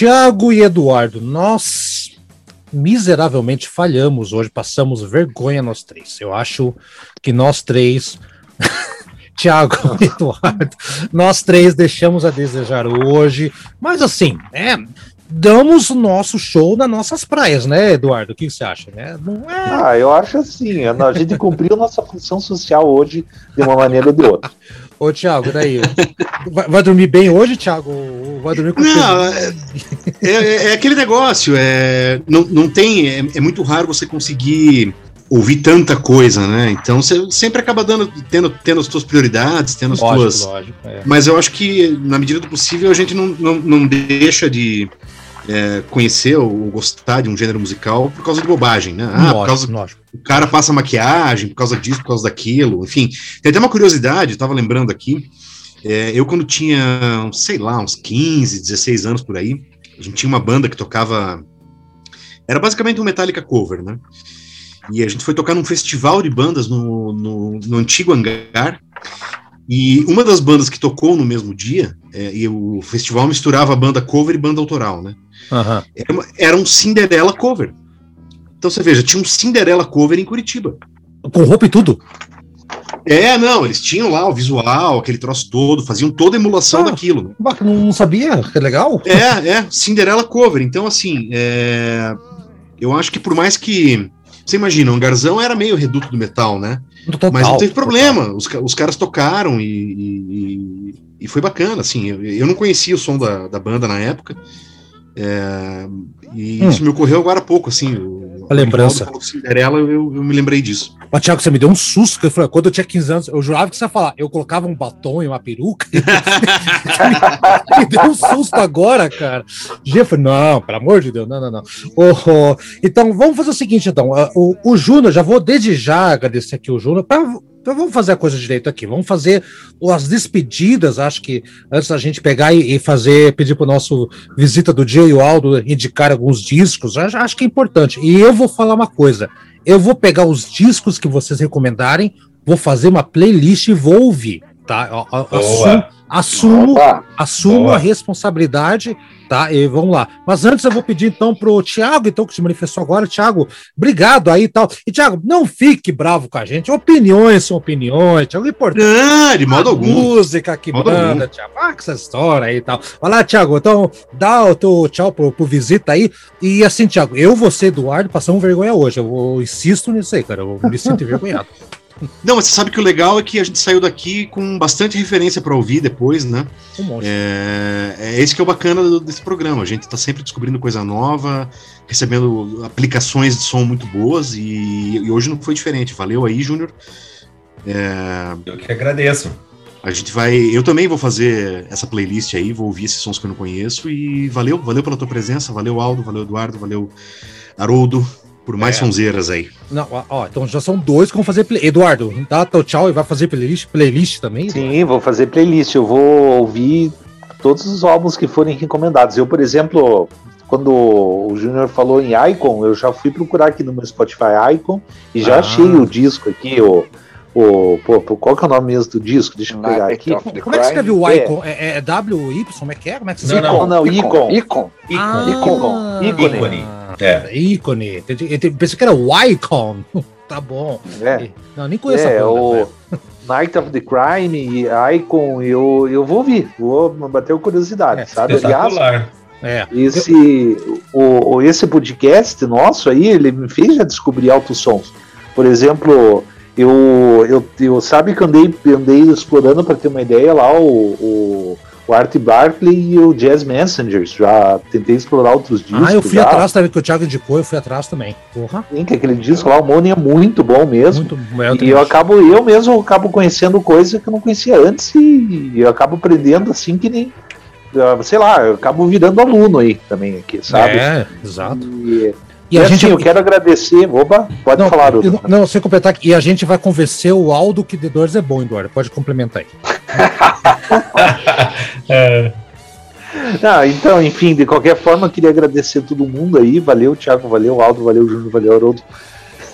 Tiago e Eduardo, nós miseravelmente falhamos hoje, passamos vergonha nós três. Eu acho que nós três, Tiago e Eduardo, nós três deixamos a desejar hoje, mas assim, é, damos o nosso show nas nossas praias, né, Eduardo? O que você acha? Né? Não é... Ah, eu acho assim, a gente cumpriu nossa função social hoje de uma maneira ou de outra. Ô, Thiago, daí. Vai, vai, dormir bem hoje, Thiago? Vai dormir com Não, é, é, é, aquele negócio. É, não, não tem. É, é, muito raro você conseguir ouvir tanta coisa, né? Então você sempre acaba dando, tendo, tendo as suas prioridades, tendo as lógico, tuas. Lógico, é. Mas eu acho que, na medida do possível, a gente não, não, não deixa de é, conhecer ou gostar de um gênero musical por causa de bobagem, né? Ah, por causa, o cara passa maquiagem por causa disso, por causa daquilo, enfim. Tem até uma curiosidade, eu tava lembrando aqui, é, eu quando tinha, sei lá, uns 15, 16 anos por aí, a gente tinha uma banda que tocava, era basicamente um Metallica cover, né? E a gente foi tocar num festival de bandas no, no, no antigo hangar, e uma das bandas que tocou no mesmo dia, é, e o festival misturava banda cover e banda autoral, né? Uhum. Era, uma, era, um Cinderela cover. Então você veja, tinha um Cinderela cover em Curitiba. Com roupa e tudo? É, não, eles tinham lá o visual, aquele troço todo, faziam toda a emulação ah, daquilo. Não sabia, que legal. É, é, Cinderela cover. Então, assim, é, eu acho que por mais que. Você imagina, o Garzão era meio reduto do metal, né? Total, Mas não teve problema, os, os caras tocaram e, e, e, foi bacana, assim, eu, eu não conhecia o som da, da banda na época, é, e hum. isso me ocorreu agora há pouco, assim. A lembrança. Cinderela, eu, eu, me lembrei disso. Mas, Thiago, você me deu um susto, que eu falei, quando eu tinha 15 anos, eu jurava que você ia falar, eu colocava um batom e uma peruca. me deu um susto agora, cara. Eu falei, não, pelo amor de Deus, não, não, não. Oh, oh. Então, vamos fazer o seguinte, então. O, o Júnior, já vou desde já agradecer aqui o Júnior, para então vamos fazer a coisa direito aqui. Vamos fazer as despedidas. Acho que antes da gente pegar e, fazer, pedir para o nosso visita do dia e o Aldo indicar alguns discos, acho, que é importante. E eu vou falar uma coisa: eu vou pegar os discos que vocês recomendarem, vou fazer uma playlist e vou ouvir Tá? Assumo, assumo, assumo a responsabilidade, tá? E vamos lá. Mas antes eu vou pedir então pro Thiago, então, que se manifestou agora. Thiago, obrigado aí e tal. E Thiago, não fique bravo com a gente. Opiniões são opiniões, Thiago. Importante. Não, de modo algum. Música que modo manda. Thiago. Ah, que essa história aí e tal. Vai lá, Thiago. Então, dá o teu tchau pro, pro visita aí. E assim, Thiago, eu, você, Eduardo, passamos vergonha hoje. Eu, eu insisto nisso aí, cara. Eu me sinto envergonhado. Não, mas você sabe que o legal é que a gente saiu daqui com bastante referência para ouvir depois, né? Um é, é esse que é o bacana desse programa. A gente está sempre descobrindo coisa nova, recebendo aplicações de som muito boas e, e hoje não foi diferente. Valeu aí, Júnior. É, eu que agradeço. A gente vai. Eu também vou fazer essa playlist aí, vou ouvir esses sons que eu não conheço. E valeu, valeu pela tua presença, valeu Aldo, valeu Eduardo, valeu Haroldo, por mais é. sonzeiras aí. Não, ó, então já são dois que vão fazer play. Eduardo, dá teu tchau e vai fazer playlist, playlist também? Eduardo? Sim, vou fazer playlist. Eu vou ouvir todos os álbuns que forem recomendados. Eu, por exemplo, quando o Júnior falou em Icon, eu já fui procurar aqui no meu Spotify Icon e já ah. achei o disco aqui, o. O, pô, qual que é o nome mesmo do disco? Deixa eu pegar aqui. Como é que escreve o Icon? É, é, é W-Y? Como é que é? Como é que se Não, não, não, Icon. Icon. Icon. Icon. É. Ícone. Eu pensei que era o Icon. tá bom. É. Não, nem conheço é, a banda, o Night of the Crime, Icon, eu, eu vou ouvir. Vou bater curiosidade, é, sabe? Aliás, é. Esse, o, o, esse podcast nosso aí, ele me fez já descobrir altos sons. Por exemplo, eu, eu, eu sabe que andei, andei explorando para ter uma ideia lá o, o o Art Barkley e o Jazz Messengers. Já tentei explorar outros discos. Ah, eu fui já. atrás também, que o Thiago indicou, eu fui atrás também. Porra. Sim, que aquele disco lá, o Money é muito bom mesmo. Muito, e eu acabo, eu mesmo acabo conhecendo coisas que eu não conhecia antes e eu acabo aprendendo assim que nem. Ah, sei lá, eu acabo virando aluno aí também, aqui, sabe? É, exato. E, e, a assim, gente... eu quero agradecer. Opa, pode não, falar, Dudu. Não, sem completar E a gente vai convencer o Aldo que The Doors é bom, Eduardo. Pode complementar aí. é. Não, então, enfim, de qualquer forma, queria agradecer todo mundo aí. Valeu, Thiago, valeu, Aldo, valeu, Júnior, valeu, Haroldo.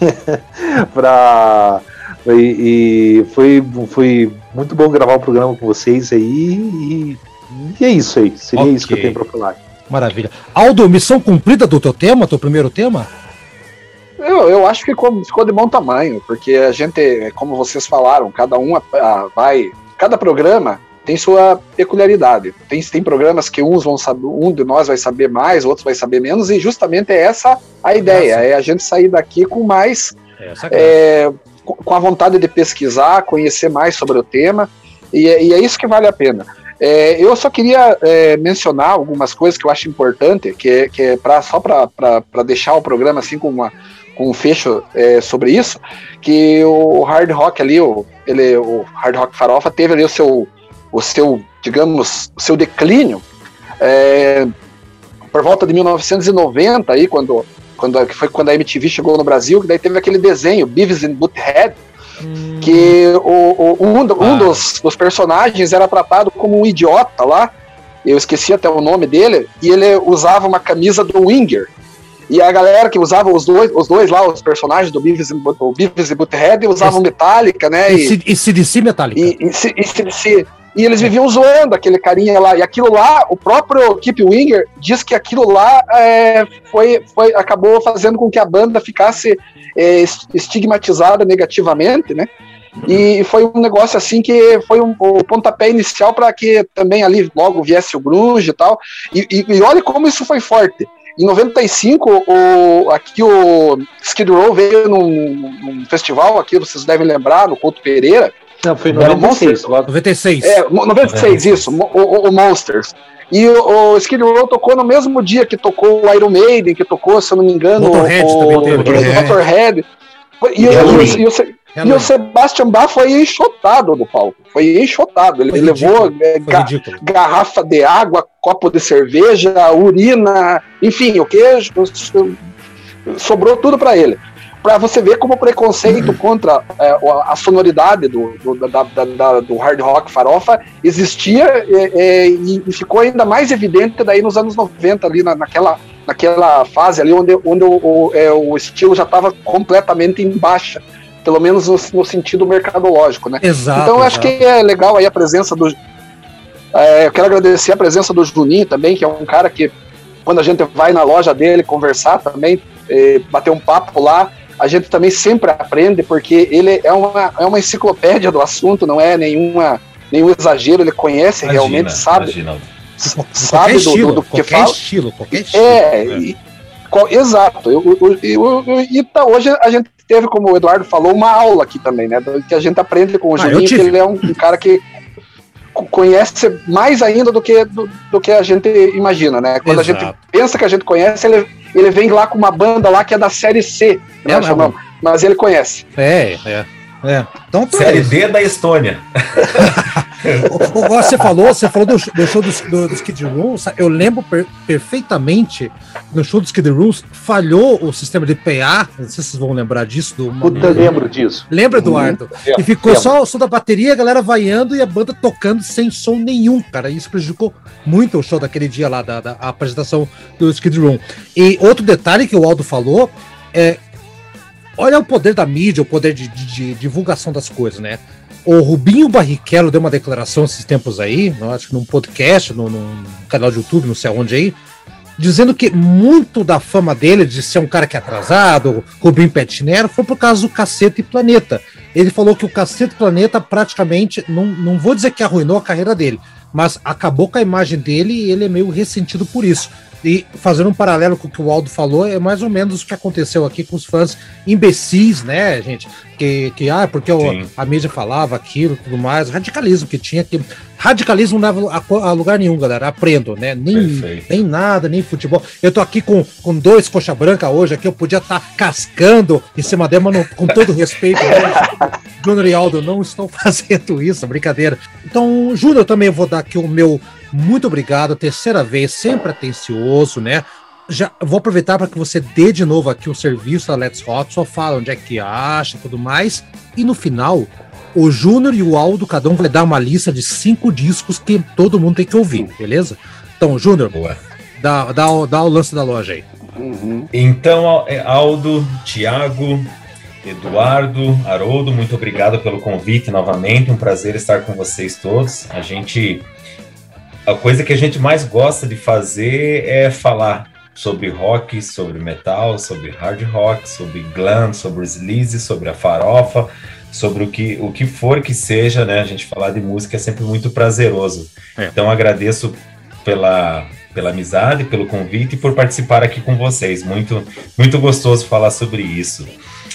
pra... E, e, foi, foi muito bom gravar o programa com vocês aí. E, e é isso aí. Seria okay. isso que eu tenho pra falar. Maravilha. Aldo, missão cumprida do teu tema, teu primeiro tema? Eu, eu acho que ficou, ficou de bom tamanho, porque a gente, como vocês falaram, cada um vai. Cada programa tem sua peculiaridade. Tem, tem programas que uns vão saber, um de nós vai saber mais, outros vai saber menos, e justamente é essa a ideia, é a gente sair daqui com mais. É, com a vontade de pesquisar, conhecer mais sobre o tema, e, é, e é isso que vale a pena. É, eu só queria é, mencionar algumas coisas que eu acho importante, que é, que é pra, só para deixar o programa assim com, uma, com um fecho é, sobre isso, que o hard rock ali, o, ele, o hard rock farofa teve ali o seu, o seu digamos, o seu declínio é, por volta de 1990 aí, quando, quando foi quando a MTV chegou no Brasil, que daí teve aquele desenho Beavis and Butthead, Hum. Que o, o um, um ah. dos, dos, personagens era tratado como um idiota lá. Eu esqueci até o nome dele. E ele usava uma camisa do Winger. E a galera que usava os dois, os dois lá, os personagens do Beavis, o Beavis e Butthead, usavam Metallica, né? E, e CDC Metallica. E, e, e, CDC. E eles viviam zoando aquele carinha lá. E aquilo lá, o próprio Keep Winger diz que aquilo lá é, foi, foi, acabou fazendo com que a banda ficasse é, estigmatizada negativamente, né? E foi um negócio assim que foi um, o pontapé inicial para que também ali logo viesse o grunge e tal. E, e, e olha como isso foi forte. Em 95, o, aqui o Skid Row veio num, num, festival aqui, vocês devem lembrar, no Couto Pereira. Não, foi em 96. 96. É, 96, é. isso, o, o, o Monsters. E o, o Skid Row tocou no mesmo dia que tocou o Iron Maiden, que tocou, se eu não me engano, Motorhead o, também teve. Motorhead. E, e, e, e, o, e o Sebastian Bach foi enxotado no palco. Foi enxotado. Ele foi levou é, ga, garrafa de água, copo de cerveja, urina, enfim, o que sobrou tudo para ele para você ver como o preconceito contra é, a sonoridade do, do, da, da, da, do hard rock farofa existia é, é, e, ficou ainda mais evidente daí nos anos 90, ali na, naquela, naquela fase ali onde, onde o, o, é, o estilo já estava completamente em baixa pelo menos no, no sentido mercadológico, né? Exato. Então eu exato. acho que é legal aí a presença do. É, eu quero agradecer a presença do Juninho também, que é um cara que, quando a gente vai na loja dele conversar também, bater um papo lá, a gente também sempre aprende, porque ele é uma, é uma enciclopédia do assunto, não é nenhuma, nenhum exagero, ele conhece imagina, realmente, sabe. Imagina. Sabe do, estilo, do, do que fala. Estilo, qualquer estilo. É, né? e, qual, exato. Eu, eu, eu, e tá, hoje a gente teve, como o Eduardo falou, uma aula aqui também, né? Que a gente aprende com o ah, Juninho, que ele é um, um cara que conhece mais ainda do que, do, do, que a gente imagina, né? Quando Exato. a gente pensa que a gente conhece, ele, ele vem lá com uma banda lá que é da série C, né? É, mas ele conhece. É, é. É. Então, série D da Estônia. você falou, você falou do, do show dos, do, dos Kid Room, eu lembro per, perfeitamente no show dos Kid Room, falhou o sistema de PA, não sei se vocês vão lembrar disso. Do, Puta, lembro disso. Lembra, Eduardo? Uhum. E ficou lembro. só o som da bateria, a galera vaiando e a banda tocando sem som nenhum, cara. Isso prejudicou muito o show daquele dia lá, da, da apresentação do Skid Room. E outro detalhe que o Aldo falou é. Olha o poder da mídia, o poder de, de, de divulgação das coisas, né? O Rubinho Barrichello deu uma declaração esses tempos aí, acho que num podcast, no, num canal de YouTube, não sei aonde aí, dizendo que muito da fama dele, de ser um cara que é atrasado, Rubinho Petnero, foi por causa do Cacete Planeta. Ele falou que o Cacete Planeta praticamente, não, não vou dizer que arruinou a carreira dele, mas acabou com a imagem dele e ele é meio ressentido por isso. E fazendo um paralelo com o que o Aldo falou, é mais ou menos o que aconteceu aqui com os fãs imbecis, né, gente? Que, que ah, porque o, a mídia falava aquilo tudo mais, radicalismo que tinha, que radicalismo não leva a, a, lugar nenhum, galera. Aprendo, né? Nem, nem nada, nem futebol. Eu tô aqui com, com dois coxa branca hoje, aqui eu podia estar tá cascando em cima dele, mas não, com todo respeito, Júnior e Aldo não estão fazendo isso, brincadeira. Então, Júnior, também vou dar aqui o meu muito obrigado, terceira vez, sempre atencioso, né? Já vou aproveitar para que você dê de novo aqui o serviço da Let's Rock, só fala onde é que acha e tudo mais. E no final, o Júnior e o Aldo, cada um vai dar uma lista de cinco discos que todo mundo tem que ouvir, beleza? Então, Júnior, dá, dá, dá o lance da loja aí. Uhum. Então, é, Aldo, Tiago, Eduardo, Haroldo, muito obrigado pelo convite novamente. Um prazer estar com vocês todos. A gente a coisa que a gente mais gosta de fazer é falar sobre rock, sobre metal, sobre hard rock, sobre glam, sobre sleaze, sobre a farofa, sobre o que, o que for que seja, né? A gente falar de música é sempre muito prazeroso. É. Então agradeço pela, pela amizade, pelo convite e por participar aqui com vocês. Muito, muito gostoso falar sobre isso.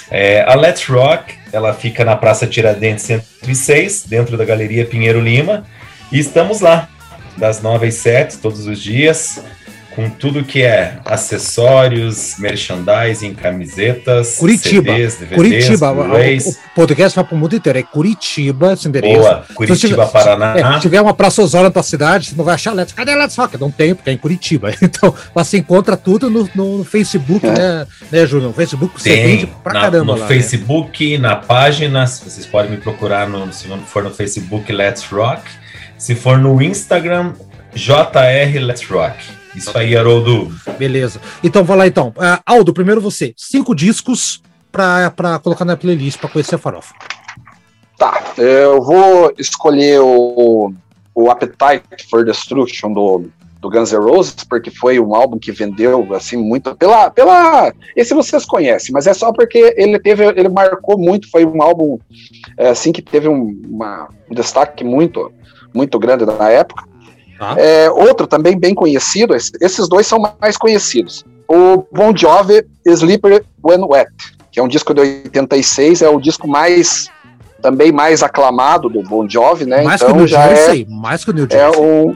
É, a Let's Rock, ela fica na Praça Tiradentes 106, dentro da Galeria Pinheiro Lima, e estamos lá das 9 às 7, todos os dias, com tudo que é acessórios, merchandising, camisetas, Curitiba. CDs, DVDs, Curitiba. O, o podcast vai para o mundo inteiro. É Curitiba, esse endereço. Boa, Curitiba, se, Paraná. É, se tiver uma praça Osório na tua cidade, você não vai achar Let's. Cadê Let's Rock? Não tem, porque é em Curitiba. Então, você encontra tudo no, no Facebook, é. né, né, Júnior? No Facebook você tem, vende pra na, caramba. No lá, né? Facebook, né? na página, vocês podem me procurar no, se for no Facebook Let's Rock. Se for no Instagram, JR Let's Rock. Isso aí, Haroldo. Beleza. Então, vai lá então. Uh, Aldo, primeiro você. Cinco discos para colocar na playlist para conhecer a farofa. Tá, eu vou escolher o, o Appetite for Destruction do, do Guns N' Roses, porque foi um álbum que vendeu assim muito pela pela esse vocês conhecem, mas é só porque ele teve ele marcou muito, foi um álbum é, assim que teve um, uma, um destaque muito muito grande na época. Ah. É, outro também bem conhecido, esses dois são mais conhecidos. O Bon Jovi, Sleeper When Wet, que é um disco de 86, é o disco mais também mais aclamado do Bon Jovi, né? Mais então, que o New já Jersey, é, mais que o New é Jersey. É um,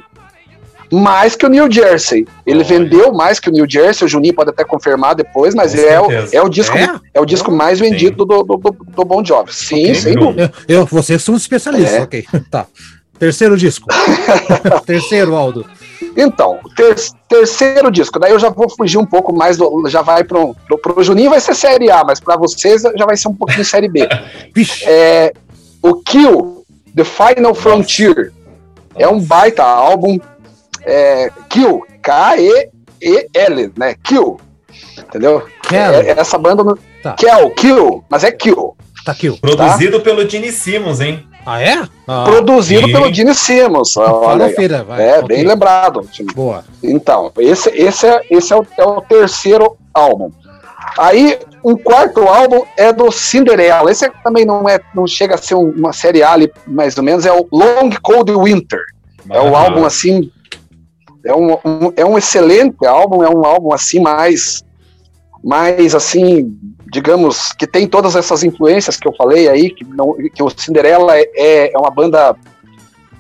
mais que o New Jersey. Ele vendeu mais que o New Jersey, o Juninho pode até confirmar depois, mas é o, é o disco, é? é o disco mais vendido do, do, do, do Bon Jovi. Sim, okay, sem dúvida. Eu, eu, vocês são especialistas, é. ok. Tá. Terceiro disco. terceiro, Aldo. Então, ter, terceiro disco. Daí eu já vou fugir um pouco mais, do, já vai pro, pro, pro Juninho vai ser Série A, mas para vocês já vai ser um pouquinho Série B. é, o Kill, The Final Frontier, é um baita álbum. É, Kill, K-E-E-L, né? Kill. Entendeu? É, essa banda. Tá. Kill, Kill, mas é Kill. Tá aqui. Produzido tá? pelo Gene Simmons, hein? Ah, é? Ah, Produzido e... pelo Gene Simmons. Olha feira, vai. É, okay. bem lembrado. Boa. Então, esse, esse, é, esse é, o, é o terceiro álbum. Aí, um quarto álbum é do Cinderella. Esse também não é, não chega a ser uma série A ali, mais ou menos, é o Long Cold Winter. É o álbum assim, é um, um, é um excelente álbum, é um álbum assim mais, mais assim, digamos, que tem todas essas influências que eu falei aí, que, não, que o Cinderella é, é, é uma banda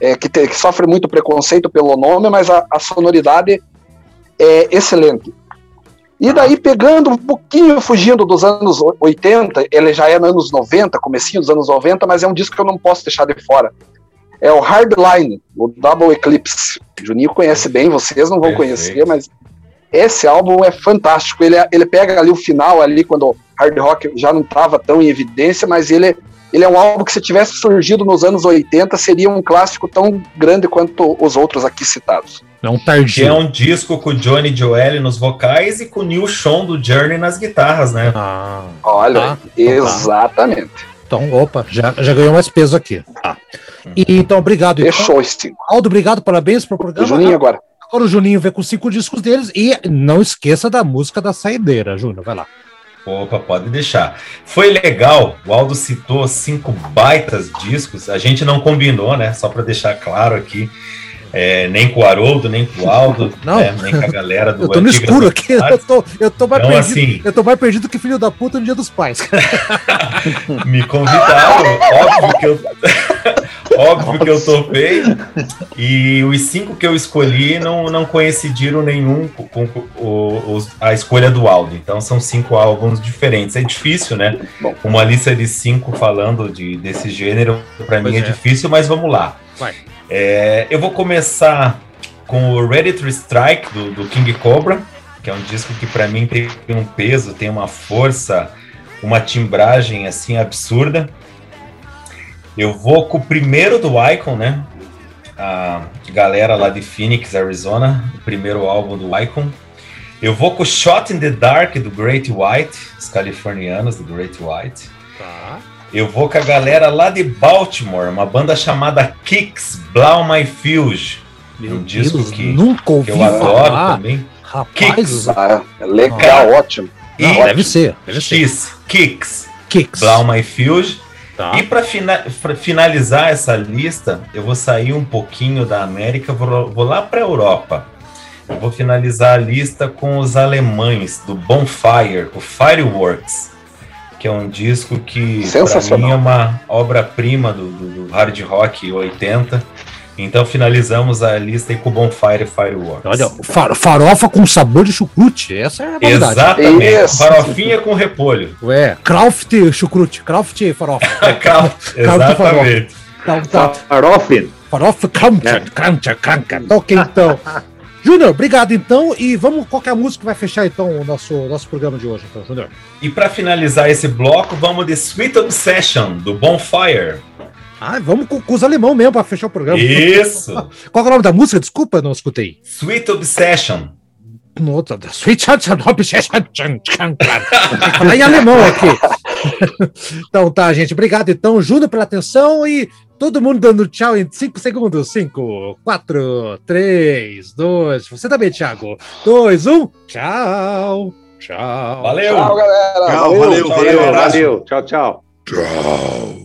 é, que, te, que, sofre muito preconceito pelo nome, mas a, a sonoridade é excelente. E daí, pegando um pouquinho, fugindo dos anos 80, ele já é nos anos 90, comecinho dos anos 90, mas é um disco que eu não posso deixar de fora. É o Hardline, o Double Eclipse. O Juninho conhece bem, vocês não vão Perfeito. conhecer, mas esse álbum é fantástico. Ele, ele pega ali o final, ali, quando o hard rock já não estava tão em evidência, mas ele, ele é um álbum que, se tivesse surgido nos anos 80, seria um clássico tão grande quanto os outros aqui citados. É um tardio. Que é um disco com o Johnny Joel nos vocais e com o Neil Sean do Journey nas guitarras, né? Ah, Olha, ah, exatamente. Então, opa, já, já ganhou mais peso aqui. Ah. E, então, obrigado. Fechou então. Aldo, obrigado, parabéns pro programa. O Juninho agora. Agora o Juninho vê com cinco discos deles e não esqueça da música da saideira, Júnior, vai lá. Opa, pode deixar. Foi legal, o Aldo citou cinco baitas discos, a gente não combinou, né? Só para deixar claro aqui. É, nem com o Haroldo, nem com o Aldo, não. Né, nem com a galera do Eu tô no escuro aqui, eu tô, eu, tô mais então, perdido, assim, eu tô mais perdido que filho da puta no dia dos pais. Me convidaram, óbvio que eu. Óbvio Nossa. que eu topei. E os cinco que eu escolhi não, não coincidiram nenhum com, o, a escolha do Aldo. Então são cinco álbuns diferentes. É difícil, né? Uma lista de cinco falando de, desse gênero, para mim é, é, difícil, mas vamos lá. É, eu vou começar com o Ready to Strike do, do King Cobra, que é um disco que para mim tem um peso, tem uma força, uma timbragem assim absurda. Eu vou com o primeiro do Icon, né? A galera lá de Phoenix, Arizona, o primeiro álbum do Icon. Eu vou com o Shot in the Dark do Great White, os californianos do Great White. Tá. Eu vou com a galera lá de Baltimore, uma banda chamada Kicks, Blow My Fuse. Meu um Deus, disco que, nunca ouvi que eu adoro falar. também. Rapaz, Kicks. Ah, é legal, ah. ótimo. Não, e deve ser. Deve X, Kicks, Kicks. Blow My Fuse. Tá. E para fina finalizar essa lista, eu vou sair um pouquinho da América, vou, vou lá para a Europa. Eu vou finalizar a lista com os alemães do Bonfire, o Fireworks que é um disco que para mim é uma obra-prima do, do, do, hard rock 80. Então finalizamos a lista aí com Bonfire Fireworks. Olha, far, farofa com sabor de chucrute, essa é a verdade. Exatamente, Isso. farofinha com repolho. Ué, Kraft chucrute, Kraft farofa. Kraft, exatamente. Farofa. Farofa, Krampchen, Krampchen, Krampchen. Ok, então. Júnior, obrigado então. E vamos, qual é a música que vai fechar então o nosso, nosso programa de hoje, então, Júnior? E para finalizar esse bloco, vamos de Sweet Obsession, do Bonfire. Ah, vamos com, com os alemão mesmo para fechar o programa. Isso! Qual é o nome da música? Desculpa, não escutei. Sweet Obsession. Nossa, Sweet Obsession. Falar em alemão aqui. então tá, gente. Obrigado então, Júnior, pela atenção e Todo mundo dando tchau em 5 segundos. 5, 4, 3, 2. Você também, Thiago. 2, 1. Tchau. Tchau. Valeu. Tchau, galera. Tchau, valeu. Valeu. valeu, valeu. Tchau, tchau. Tchau.